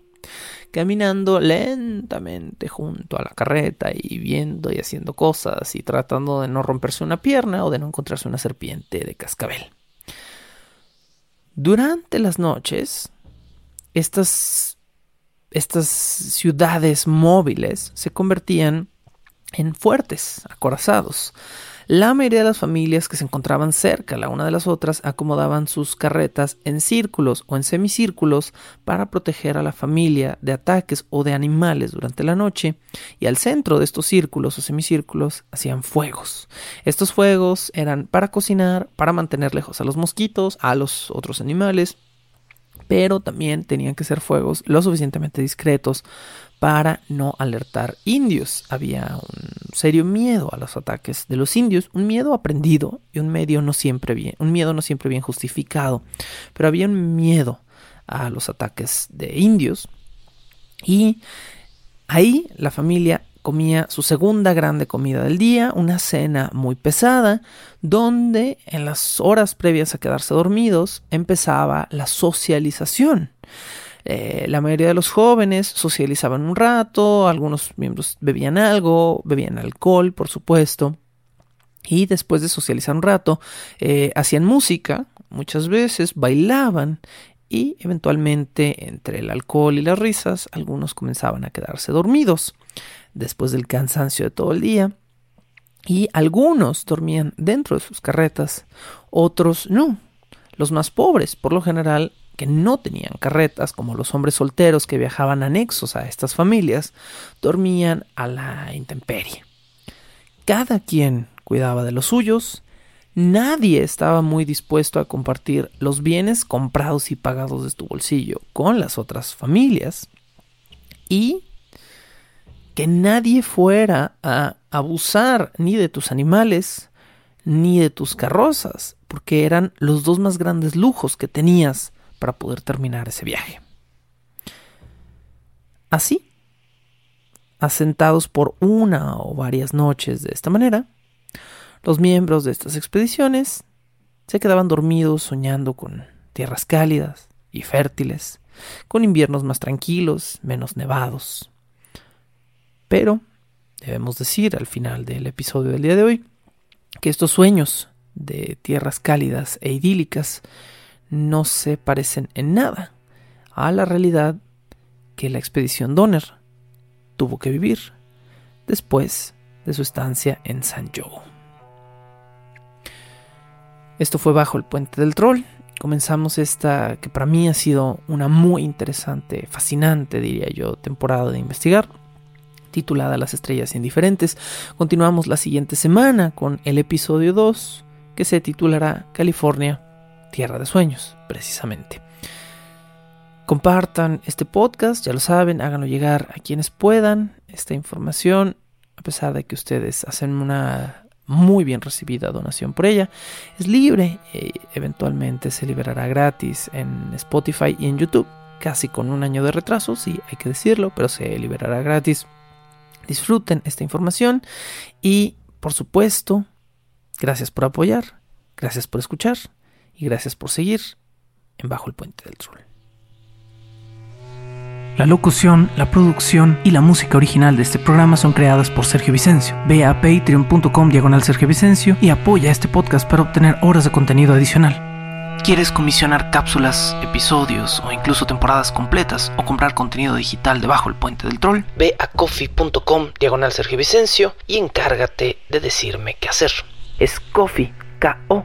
caminando lentamente junto a la carreta y viendo y haciendo cosas y tratando de no romperse una pierna o de no encontrarse una serpiente de cascabel. Durante las noches, estas, estas ciudades móviles se convertían en fuertes, acorazados. La mayoría de las familias que se encontraban cerca la una de las otras acomodaban sus carretas en círculos o en semicírculos para proteger a la familia de ataques o de animales durante la noche y al centro de estos círculos o semicírculos hacían fuegos. Estos fuegos eran para cocinar, para mantener lejos a los mosquitos, a los otros animales pero también tenían que ser fuegos lo suficientemente discretos para no alertar indios. Había un serio miedo a los ataques de los indios, un miedo aprendido y un medio no siempre bien, un miedo no siempre bien justificado, pero había un miedo a los ataques de indios y ahí la familia comía su segunda grande comida del día, una cena muy pesada, donde en las horas previas a quedarse dormidos empezaba la socialización. Eh, la mayoría de los jóvenes socializaban un rato, algunos miembros bebían algo, bebían alcohol, por supuesto, y después de socializar un rato, eh, hacían música, muchas veces bailaban y eventualmente entre el alcohol y las risas algunos comenzaban a quedarse dormidos después del cansancio de todo el día. Y algunos dormían dentro de sus carretas, otros no. Los más pobres, por lo general, que no tenían carretas, como los hombres solteros que viajaban anexos a estas familias, dormían a la intemperie. Cada quien cuidaba de los suyos, nadie estaba muy dispuesto a compartir los bienes comprados y pagados de tu bolsillo con las otras familias, y que nadie fuera a abusar ni de tus animales ni de tus carrozas, porque eran los dos más grandes lujos que tenías para poder terminar ese viaje. Así, asentados por una o varias noches de esta manera, los miembros de estas expediciones se quedaban dormidos soñando con tierras cálidas y fértiles, con inviernos más tranquilos, menos nevados, pero debemos decir al final del episodio del día de hoy que estos sueños de tierras cálidas e idílicas no se parecen en nada a la realidad que la expedición Donner tuvo que vivir después de su estancia en San Joe. Esto fue bajo el puente del troll. Comenzamos esta que para mí ha sido una muy interesante, fascinante, diría yo, temporada de investigar titulada Las estrellas indiferentes. Continuamos la siguiente semana con el episodio 2 que se titulará California, Tierra de Sueños, precisamente. Compartan este podcast, ya lo saben, háganlo llegar a quienes puedan. Esta información, a pesar de que ustedes hacen una muy bien recibida donación por ella, es libre y eventualmente se liberará gratis en Spotify y en YouTube, casi con un año de retraso, sí, hay que decirlo, pero se liberará gratis Disfruten esta información y, por supuesto, gracias por apoyar, gracias por escuchar y gracias por seguir en Bajo el Puente del Sol. La locución, la producción y la música original de este programa son creadas por Sergio Vicencio. Ve a patreon.com diagonal Sergio Vicencio y apoya este podcast para obtener horas de contenido adicional. ¿Quieres comisionar cápsulas, episodios o incluso temporadas completas o comprar contenido digital debajo del puente del troll? Ve a coffee.com diagonal Sergio Vicencio y encárgate de decirme qué hacer. Es coffee, K-O,